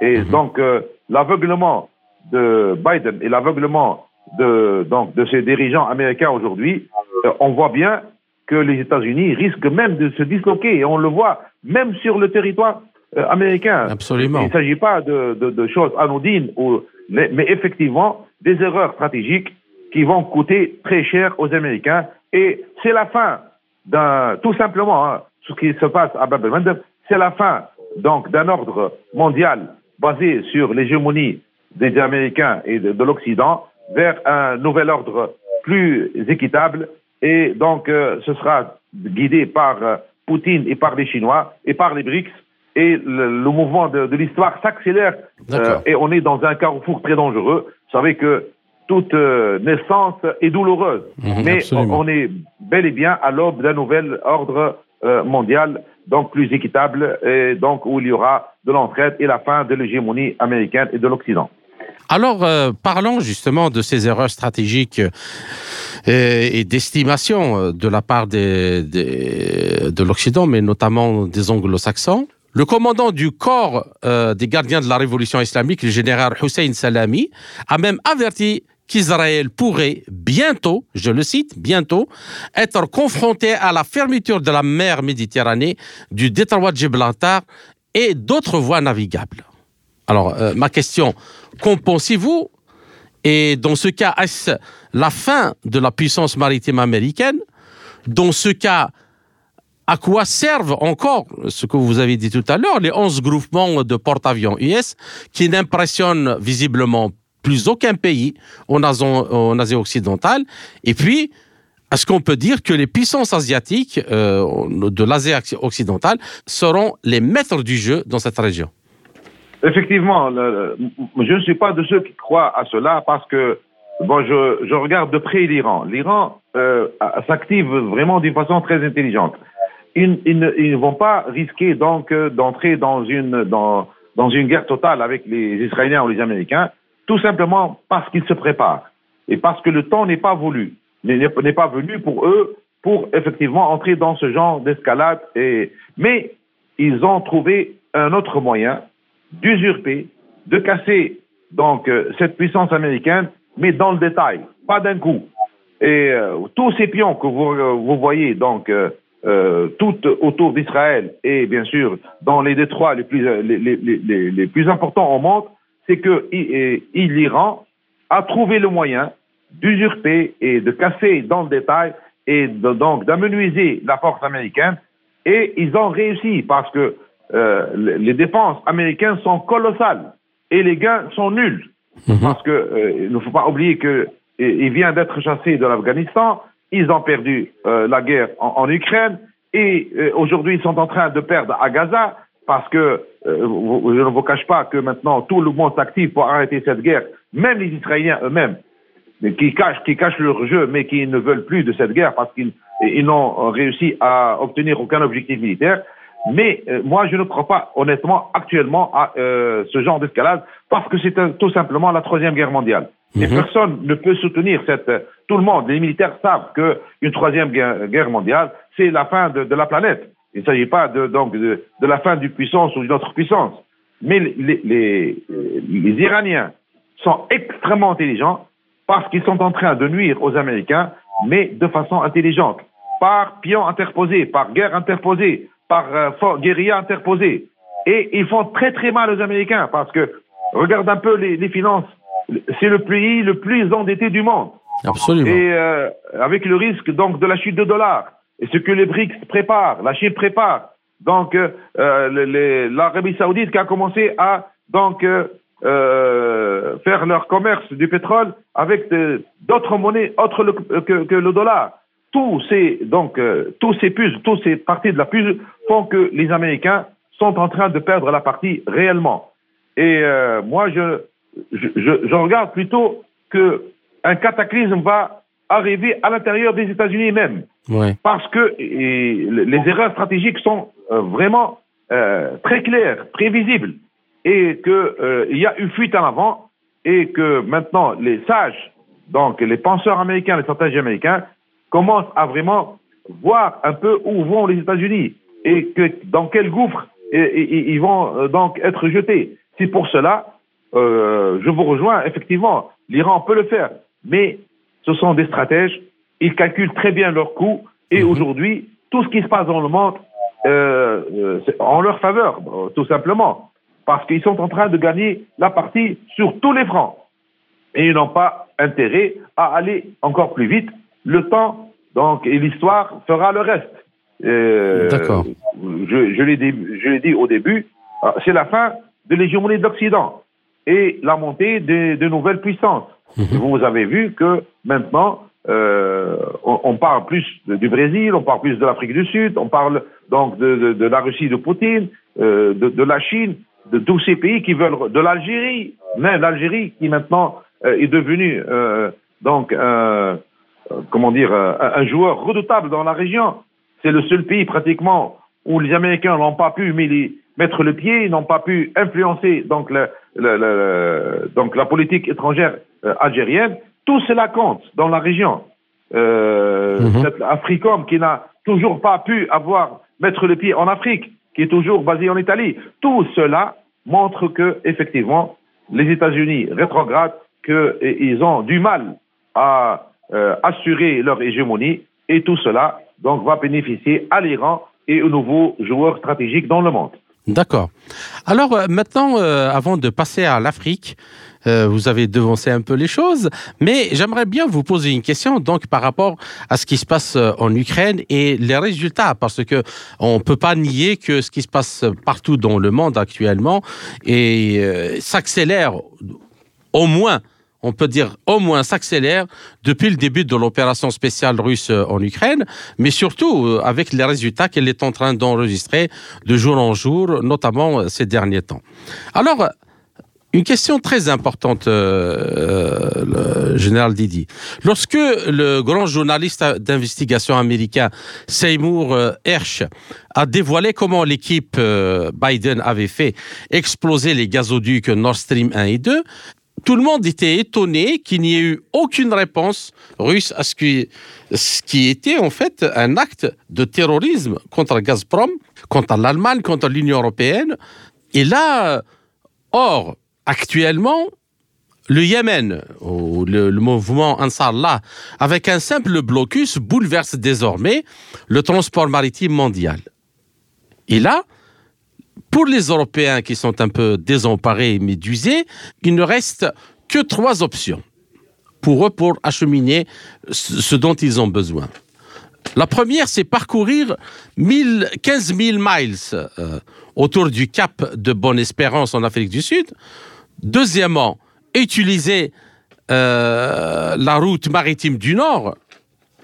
C: Et mhm. donc euh, l'aveuglement de Biden et l'aveuglement de donc de ces dirigeants américains aujourd'hui, euh, on voit bien que les États-Unis risquent même de se disloquer et on le voit même sur le territoire américain.
B: Absolument.
C: Il ne s'agit pas de, de, de, choses anodines, ou, mais, mais, effectivement des erreurs stratégiques qui vont coûter très cher aux Américains. Et c'est la fin d'un, tout simplement, hein, ce qui se passe à Bab el c'est la fin donc d'un ordre mondial basé sur l'hégémonie des Américains et de, l'Occident vers un nouvel ordre plus équitable et donc euh, ce sera guidé par euh, Poutine et par les Chinois et par les BRICS et le, mouvement de, l'histoire s'accélère euh, et on est dans un carrefour très dangereux. Vous savez que toute naissance est douloureuse, mhm, mais on, est bel et bien à l'aube d'un nouvel ordre mondial donc plus équitable et donc où il y aura de l'entraide et la fin de l'hégémonie américaine et de l'Occident.
B: Alors, euh, parlons justement de ces erreurs stratégiques euh, et, d'estimation euh, de la part des, de l'Occident, mais notamment des anglo-saxons. Le commandant du corps des gardiens de la révolution islamique, le général Hussein Salami, a même averti qu'Israël pourrait bientôt, je le cite, bientôt, être confronté à la fermeture de la mer Méditerranée, du détroit de Gibraltar et d'autres voies navigables. Alors, euh, ma question, qu'en pensez-vous? Et dans ce cas, est-ce la fin de la puissance maritime américaine? Dans ce cas, à quoi servent encore, ce que vous avez dit tout à l'heure, les 11 groupements de porte-avions US qui n'impressionnent visiblement plus aucun pays en Asie, occidentale. Et puis, est-ce qu'on peut dire que les puissances asiatiques euh, de l'Asie occidentale seront les maîtres du jeu dans cette région?
C: Effectivement, je ne suis pas de ceux qui croient à cela parce que bon, je, regarde de près l'Iran. L'Iran euh, s'active vraiment d'une façon très intelligente. Ils, ne vont pas risquer donc euh, d'entrer dans une dans, dans une guerre totale avec les Israéliens ou les Américains tout simplement parce qu'ils se préparent et parce que le temps n'est pas voulu, n'est pas venu pour eux pour effectivement entrer dans ce genre d'escalade. Et... Mais ils ont trouvé un autre moyen d'usurper, de casser donc euh, cette puissance américaine, mais dans le détail, pas d'un coup. Et euh, tous ces pions que vous, vous voyez donc tout autour d'Israël et bien sûr dans les détroits les plus, les, les, les, les plus importants au monde c'est que l'Iran a trouvé le moyen d'usurper et de casser dans le détail et donc d'amenuiser la force américaine. Et ils ont réussi parce que euh, les dépenses américaines sont colossales et les gains sont nuls. Mhm. Parce que euh, ne faut pas oublier qu'il vient d'être chassé de l'Afghanistan, ils ont perdu euh, la guerre en Ukraine et aujourd'hui ils sont en train de perdre à Gaza parce que euh, je ne vous cache pas que maintenant tout le monde s'active pour arrêter cette guerre, même les Israéliens eux-mêmes, qui cachent, qui cachent leur jeu, mais qui ne veulent plus de cette guerre parce qu'ils n'ont réussi à obtenir aucun objectif militaire. Mais euh, moi, je ne crois pas honnêtement actuellement à euh, ce genre d'escalade parce que c'est tout simplement la troisième guerre mondiale. Mhm. personne ne peut soutenir cette. Tout le monde, les militaires savent qu'une troisième guerre, mondiale, c'est la fin de la planète. Il ne s'agit pas de, donc de, la fin d'une puissance ou d'une autre puissance. Mais les, les, Iraniens sont extrêmement intelligents parce qu'ils sont en train de nuire aux Américains, mais de façon intelligente, par pion interposé, par guerre interposée, par euh, guérilla interposée. Et ils font très très mal aux Américains parce que, regarde un peu les, finances, c'est le pays le plus endetté du monde.
B: Absolument.
C: Et euh, avec le risque donc de la chute de dollars et ce que les BRICS préparent, la Chine prépare. Donc, euh, l'Arabie Saoudite qui a commencé à donc euh, faire leur commerce du pétrole avec d'autres monnaies autres que, que, le dollar. Tous ces donc euh, tous ces puces, tous ces parties de la puce font que les Américains sont en train de perdre la partie réellement. Et euh, moi, je, je, je, je regarde plutôt que un cataclysme va arriver à l'intérieur des États-Unis même. Parce que les erreurs stratégiques sont euh, vraiment euh, très claires, prévisibles, et qu'il euh, y a une fuite en avant, et que maintenant les sages, donc les penseurs américains, les stratégies américains, commencent à vraiment voir un peu où vont les États-Unis et que dans quel gouffre ils vont donc être jetés. C'est pour cela, je vous rejoins, effectivement, l'Iran peut le faire, mais ce sont des stratèges, ils calculent très bien leurs coûts, et mhm. aujourd'hui, tout ce qui se passe dans le monde, euh, euh en leur faveur, tout simplement, parce qu'ils sont en train de gagner la partie sur tous les fronts. et ils n'ont pas intérêt à aller encore plus vite. Le temps, donc, et l'histoire fera le reste.
B: Euh, D'accord.
C: Je, je l'ai dit, dit, au début, euh, c'est la fin de l'hégémonie de l'Occident et la montée de, de nouvelles puissances. Mhm. Vous avez vu que maintenant, euh, on, on, parle plus du Brésil, on parle plus de l'Afrique du Sud, on parle donc de, de, de la Russie de Poutine, euh, de, de, la Chine, de tous ces pays qui veulent, de l'Algérie, même l'Algérie qui maintenant euh, est devenue donc comment dire un joueur redoutable dans la région. C'est le seul pays pratiquement où les Américains n'ont pas pu mettre le pied, n'ont pas pu influencer donc, la, donc la politique étrangère algérienne. Tout cela compte dans la région. Euh, mm Cette Africom qui n'a toujours pas pu avoir mettre le pied en Afrique, qui est toujours basé en Italie. Tout cela montre que effectivement les États-Unis rétrogradent, qu'ils ont du mal à euh, assurer leur hégémonie, et tout cela donc va bénéficier à l'Iran et aux nouveaux joueurs stratégiques dans le monde.
B: D'accord. Alors euh, maintenant, euh, avant de passer à l'Afrique, euh, vous avez devancé un peu les choses, mais j'aimerais bien vous poser une question donc par rapport à ce qui se passe en Ukraine et les résultats, parce que on peut pas nier que ce qui se passe partout dans le monde actuellement et s'accélère au moins on peut dire au moins s'accélère depuis le début de l'opération spéciale russe euh, en Ukraine, mais surtout euh, avec les résultats qu'elle est en train d'enregistrer de jour en jour, notamment euh, ces derniers temps. Alors, une question très importante, général Didi. Lorsque le grand journaliste d'investigation américain Seymour Hersh a dévoilé comment l'équipe Biden avait fait exploser les gazoducs Nord Stream 1 et 2, tout le monde était étonné qu'il n'y ait eu aucune réponse russe à ce qui, était en fait un acte de terrorisme contre Gazprom, contre l'Allemagne, contre l'Union européenne. Et là, or, actuellement, le Yémen, ou le, le mouvement Ansarallah, avec un simple blocus, bouleverse désormais le transport maritime mondial. Et là, pour les Européens qui sont un peu désemparés et médusés, il ne reste que trois options pour eux pour acheminer ce dont ils ont besoin. La première, c'est parcourir 15 000 miles euh, autour du cap de Bonne-Espérance en Afrique du Sud. Deuxièmement, utiliser euh, la route maritime du Nord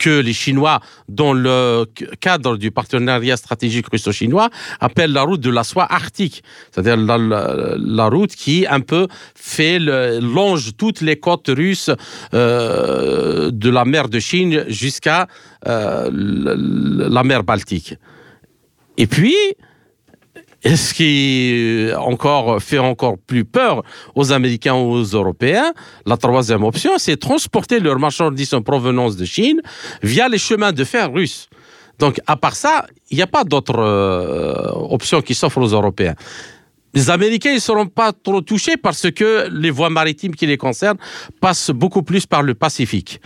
B: que les Chinois, dans le cadre du partenariat stratégique russo-chinois, appellent la route de la soie arctique, c'est-à-dire la, route qui un peu fait longe toutes les côtes russes euh, de la mer de Chine jusqu'à euh, la mer Baltique. Et puis, et ce qui encore fait encore plus peur aux Américains ou aux Européens, la troisième option, c'est transporter leurs marchandises en provenance de Chine via les chemins de fer russes. Donc, à part ça, il n'y a pas d'autre euh, option qui s'offre aux Européens. Les Américains ne seront pas trop touchés parce que les voies maritimes qui les concernent passent beaucoup plus par le Pacifique.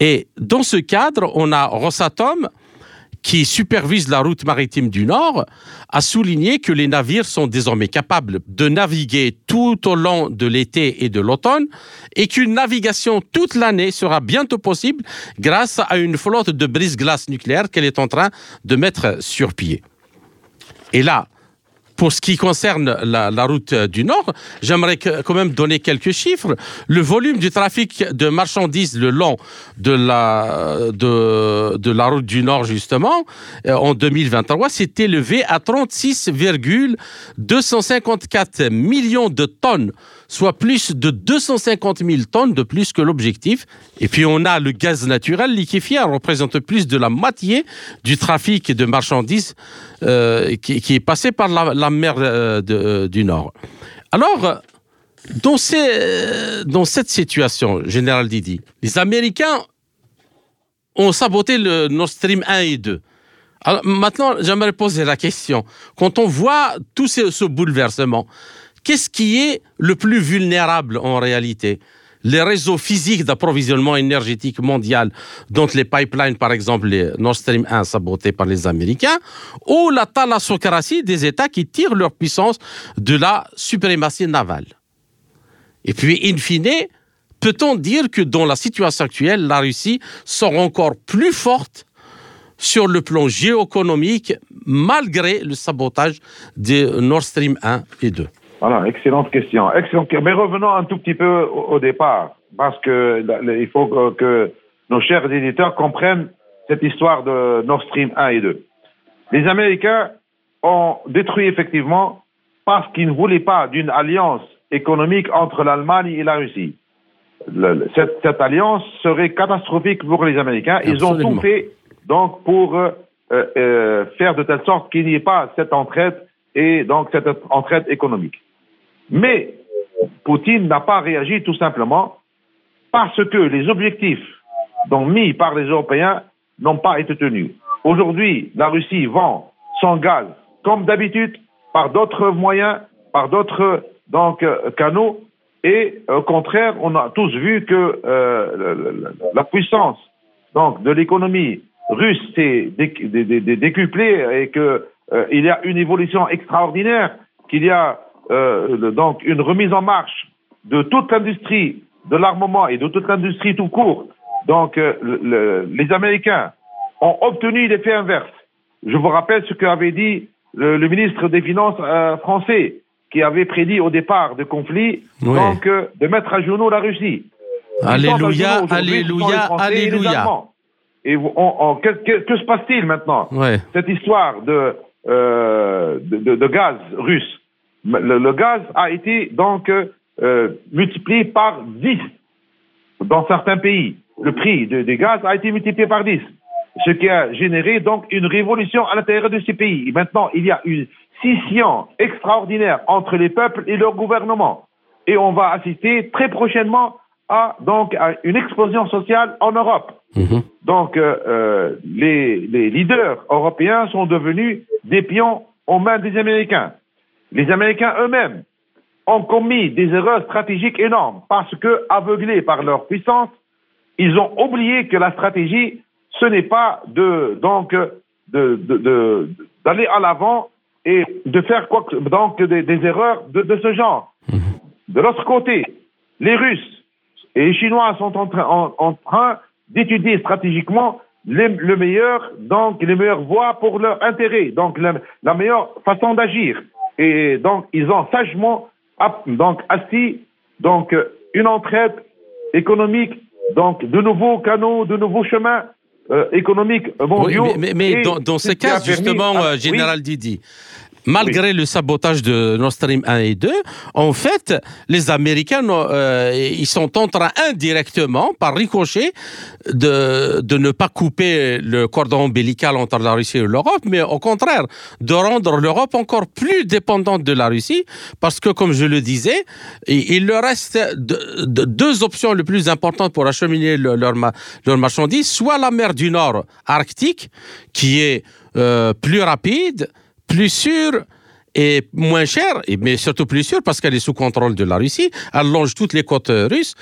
B: Et dans ce cadre, on a Rosatom qui supervise la route maritime du Nord, a souligné que les navires sont désormais capables de naviguer tout au long de l'été et de l'automne et qu'une navigation toute l'année sera bientôt possible grâce à une flotte de brise-glace nucléaire qu'elle est en train de mettre sur pied. Et là, pour ce qui concerne la, route du Nord, j'aimerais quand même donner quelques chiffres. Le volume du trafic de marchandises le long de la, de, de la route du Nord, justement, euh, en 2023, s'est élevé à 36,254 millions de tonnes soit plus de 250 000 tonnes de plus que l'objectif. Et puis on a le gaz naturel liquéfié, représente plus de la moitié du trafic de marchandises euh, qui, est passé par la, mer euh, euh, du Nord. Alors, dans, cette situation, Général Didi, les Américains ont saboté le Nord Stream 1 et 2. Alors maintenant, j'aimerais poser la question. Quand on voit tout ce bouleversement, Qu'est-ce qui est le plus vulnérable en réalité? Les réseaux physiques d'approvisionnement énergétique mondial, dont les pipelines, par exemple, les Nord Stream 1 sabotés par les Américains, ou la thalassocratie des États qui tirent leur puissance de la suprématie navale? Et puis, in fine, peut-on dire que dans la situation actuelle, la Russie sort encore plus forte sur le plan géoéconomique malgré le sabotage de Nord Stream 1 et 2
C: Voilà, excellente question. Excellente. Mais revenons un tout petit peu au, départ, parce que il faut que, nos chers éditeurs comprennent cette histoire de Nord Stream 1 et 2. Les Américains ont détruit effectivement parce qu'ils ne voulaient pas d'une alliance économique entre l'Allemagne et la Russie. cette, alliance serait catastrophique pour les Américains. Ils ont tout fait donc pour euh, euh, faire de telle sorte qu'il n'y ait pas cette entraide et donc cette entraide économique. Mais Poutine n'a pas réagi tout simplement parce que les objectifs donc, mis par les Européens n'ont pas été tenus. Aujourd'hui, la Russie vend son gaz comme d'habitude par d'autres moyens, par d'autres donc euh, canaux, et au contraire, on a tous vu que la puissance donc de l'économie russe s'est décuplé et qu'il euh, y a une évolution extraordinaire, qu'il y a euh, donc une remise en marche de toute l'industrie de l'armement et de toute l'industrie tout court. Donc euh, les Américains ont obtenu l'effet inverse. Je vous rappelle ce qu'avait dit le, ministre des Finances français, qui avait prédit au départ de conflit, donc de mettre à genoux la Russie.
B: Alléluia, alléluia, alléluia.
C: Et on, que, se passe-t-il maintenant? Cette histoire de, euh, de, gaz russe. Le, gaz a été donc euh, multiplié par 10 dans certains pays. Le prix des gaz a été multiplié par 10, ce qui a généré donc une révolution à l'intérieur de ces pays. Et maintenant, il y a une scission extraordinaire entre les peuples et leur gouvernement. Et on va assister très prochainement à donc à une explosion sociale en Europe. Mhm. Donc euh, euh, les, les, leaders européens sont devenus des pions aux mains des Américains. Les Américains eux-mêmes ont commis des erreurs stratégiques énormes parce que, aveuglés par leur puissance, ils ont oublié que la stratégie, ce n'est pas de donc d'aller de, de, à l'avant et de faire quoi donc des, des erreurs de, ce genre. Mhm. De l'autre côté, les Russes et les Chinois sont en train, en, train d'étudier stratégiquement les, le meilleur, donc les meilleures voies pour leur intérêt, donc la, meilleure façon d'agir. Et donc ils ont sagement donc assis donc une entraide économique, donc de nouveaux canaux, de nouveaux chemins euh, économiques mondiaux.
B: mais, mais, dans, dans ce cas, justement, euh, Général Didi, malgré le sabotage de Nord Stream 1 et 2, en fait, les Américains, euh, ils sont en train indirectement, par ricochet, de, de ne pas couper le cordon ombilical entre la Russie et l'Europe, mais au contraire, de rendre l'Europe encore plus dépendante de la Russie, parce que, comme je le disais, il leur reste deux options les plus importantes pour acheminer leurs leur marchandises, soit la mer du Nord arctique, qui est euh, plus rapide, plus sûre et moins chère, mais surtout plus sûre parce qu'elle est sous contrôle de la Russie, elle longe toutes les côtes russes,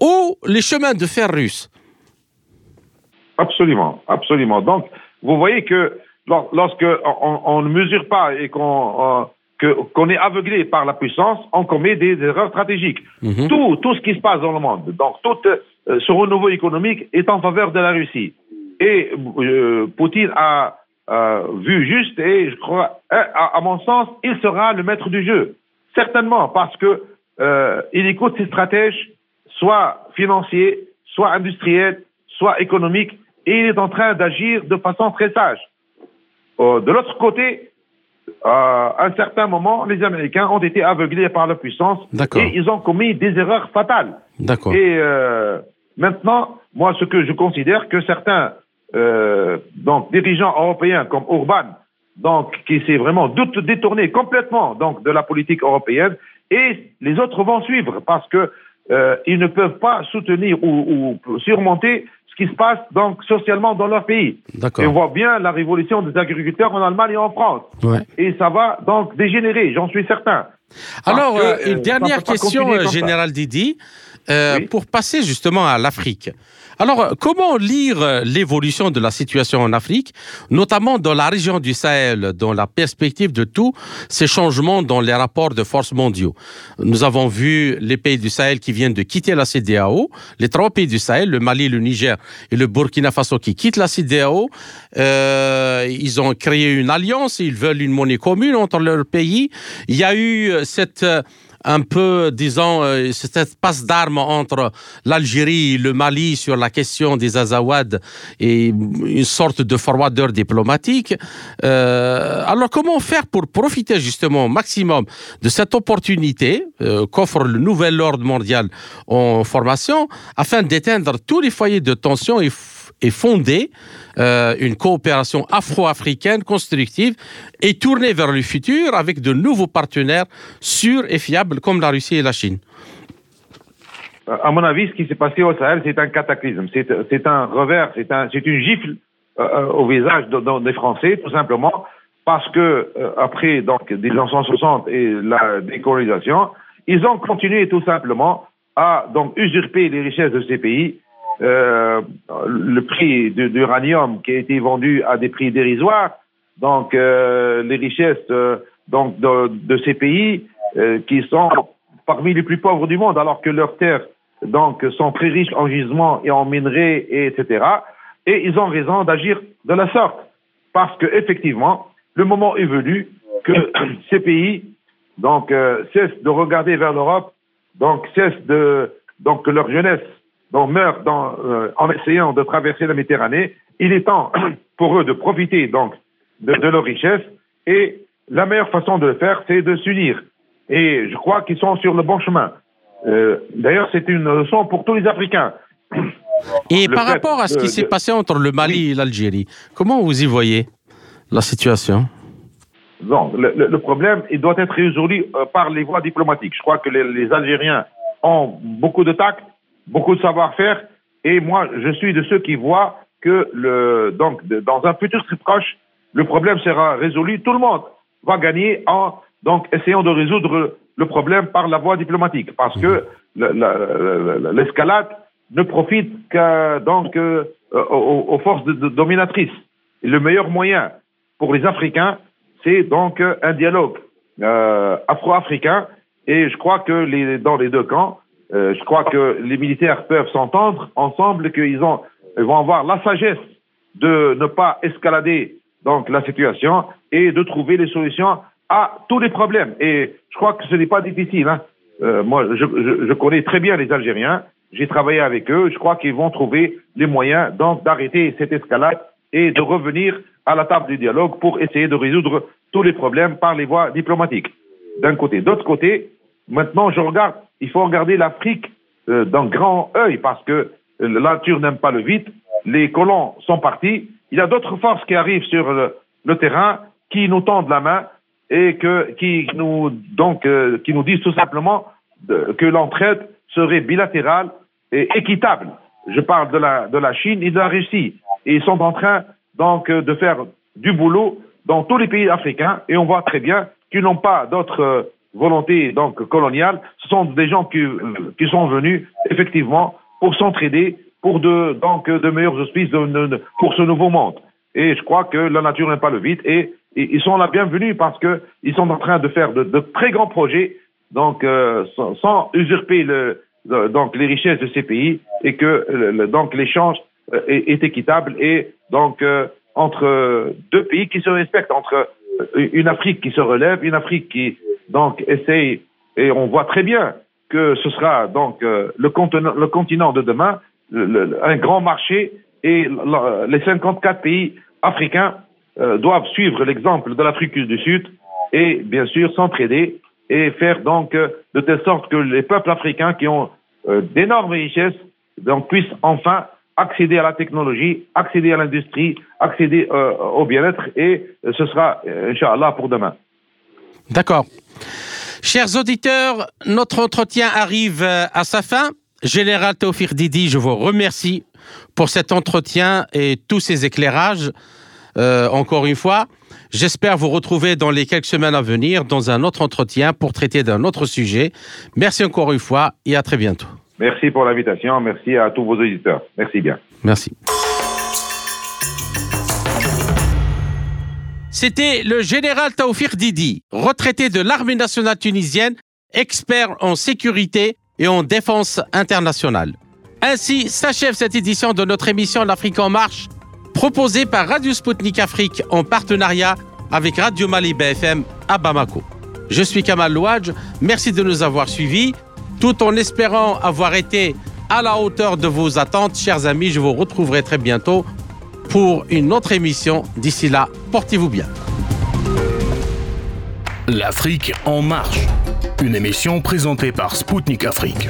B: ou les chemins de fer russes.
C: Absolument, absolument. Donc, vous voyez que lorsque on, ne mesure pas et qu'on qu'on est aveuglé par la puissance, on commet des erreurs stratégiques. Mhm. Tout, tout ce qui se passe dans le monde, donc tout euh, ce renouveau économique est en faveur de la Russie. Et euh, Poutine a euh, vu juste et je crois, hein, à, mon sens, il sera le maître du jeu. Certainement, parce que euh, il écoute ses stratèges, soit financiers, soit industriels, soit économiques, et il est en train d'agir de façon très sage. Euh, de l'autre côté, à un certain moment, les Américains ont été aveuglés par la puissance et ils ont commis des erreurs fatales. Et maintenant, moi, ce que je considère que certains euh, donc dirigeants européens comme Orban, donc qui s'est vraiment détourné complètement donc de la politique européenne, et les autres vont suivre parce que euh, ils ne peuvent pas soutenir ou, ou, surmonter ce qui se passe donc socialement dans leur pays. Et on voit bien la révolution des agriculteurs en Allemagne et en France. Ouais. Et ça va donc dégénérer, j'en suis certain.
B: Alors, euh, une dernière question, Général Didi. Euh, pour passer justement à l'Afrique. Alors, comment lire l'évolution de la situation en Afrique, notamment dans la région du Sahel, dans la perspective de tous ces changements dans les rapports de force mondiaux? Nous avons vu les pays du Sahel qui viennent de quitter la CDAO, les trois pays du Sahel, le Mali, le Niger et le Burkina Faso qui quittent la CDAO. Euh, ils ont créé une alliance, ils veulent une monnaie commune entre leurs pays. Il y a eu cette un peu, disons, euh, cette passe d'armes entre l'Algérie et le Mali sur la question des Azawad et une sorte de forwarder diplomatique. Euh, alors, comment faire pour profiter justement au maximum de cette opportunité euh, qu'offre le nouvel ordre mondial en formation afin d'éteindre tous les foyers de tension et et fonder euh, une coopération afro-africaine constructive et tournée vers le futur avec de nouveaux partenaires sûrs et fiables comme la Russie et la Chine.
C: À mon avis, ce qui s'est passé au Sahel, c'est un cataclysme, c'est un revers, c'est un, une gifle euh, euh, au visage des Français, tout simplement, parce que après donc 1960 et la décolonisation, ils ont continué tout simplement à usurper les richesses de ces pays euh, le prix d'uranium qui a été vendu à des prix dérisoires, donc euh, les richesses euh, donc de, ces pays euh, qui sont parmi les plus pauvres du monde, alors que leurs terres donc sont très riches en gisements et en minerais, et etc. Et ils ont raison d'agir de la sorte, parce que effectivement, le moment est venu que ces pays donc cessent de regarder vers l'Europe, donc cessent de donc que leur jeunesse donc meurent dans, euh, en essayant de traverser la Méditerranée. Il est temps pour eux de profiter donc de, de leurs richesses et la meilleure façon de le faire, c'est de s'unir. Et je crois qu'ils sont sur le bon chemin. Euh, D'ailleurs, c'est une leçon pour tous les Africains.
B: Et par rapport à ce qui s'est passé entre le Mali et l'Algérie, comment vous y voyez la situation?
C: Non, le, le, problème, il doit être résolu euh, par les voies diplomatiques. Je crois que les, les Algériens ont beaucoup de tact, beaucoup de savoir-faire. Et moi, je suis de ceux qui voient que le, donc, dans un futur très proche, le problème sera résolu. Tout le monde va gagner en donc essayant de résoudre le problème par la voie diplomatique, parce que l'escalade ne profite qu'à donc euh, aux, forces dominatrices. Et le meilleur moyen pour les Africains, c'est donc un dialogue euh, afro-africain. Et je crois que les, dans les deux camps, euh, je crois que les militaires peuvent s'entendre ensemble, qu'ils ont, ils vont avoir la sagesse de ne pas escalader donc la situation et de trouver les solutions à tous les problèmes. Et je crois que ce n'est pas difficile. Hein. Euh, moi, je, je, je, connais très bien les Algériens. J'ai travaillé avec eux. Je crois qu'ils vont trouver les moyens donc d'arrêter cette escalade et de revenir à la table du dialogue pour essayer de résoudre tous les problèmes par les voies diplomatiques. D'un côté. D'autre côté, maintenant, je regarde il faut regarder l'Afrique euh, d'un grand œil parce que euh, la nature n'aime pas le vide. Les colons sont partis. Il y a d'autres forces qui arrivent sur le, terrain qui nous tendent la main et euh, qui nous disent tout simplement que l'entraide serait bilatérale et équitable. Je parle de la de la Chine et de la Russie. Et ils sont en train donc de faire du boulot dans tous les pays africains et on voit très bien qu'ils n'ont pas d'autres volonté donc coloniale, ce sont des gens qui, qui sont venus effectivement pour s'entraider, pour de, donc de meilleurs auspices pour ce nouveau monde. Et je crois que la nature n'est pas le vide et, ils sont la bienvenue parce que ils sont en train de faire de, très grands projets, donc euh, sans, usurper donc les richesses de ces pays et que donc l'échange euh, est, est, équitable et donc euh, entre deux pays qui se respectent, entre une Afrique qui se relève, une Afrique qui donc essaye, et on voit très bien que ce sera donc euh, le, continent, le, continent, de demain, un grand marché, et les 54 pays africains euh, doivent suivre l'exemple de l'Afrique du Sud et bien sûr s'entraider et faire donc euh, de telle sorte que les peuples africains qui ont d'énormes richesses puissent enfin accéder à la technologie, accéder à l'industrie, accéder au bien-être et ce sera, Inch'Allah, pour demain.
B: D'accord. Chers auditeurs, notre entretien arrive euh, à sa fin. Général Théophile Didi, je vous remercie pour cet entretien et tous ces éclairages. Euh, encore une fois, j'espère vous retrouver dans les quelques semaines à venir dans un autre entretien pour traiter d'un autre sujet. Merci encore une fois et à très bientôt.
C: Merci pour l'invitation. Merci à tous vos auditeurs. Merci bien.
B: Merci. C'était le général Taoufir Didi, retraité de l'armée nationale tunisienne, expert en sécurité et en défense internationale. Ainsi s'achève cette édition de notre émission L'Afrique en marche, proposée par Radio Sputnik Afrique en partenariat avec Radio Mali BFM à Bamako. Je suis Kamal Louadj, merci de nous avoir suivis, tout en espérant avoir été à la hauteur de vos attentes. Chers amis, je vous retrouverai très bientôt pour une autre émission. D'ici là, portez-vous bien.
A: L'Afrique en marche, une émission présentée par Spoutnik Afrique.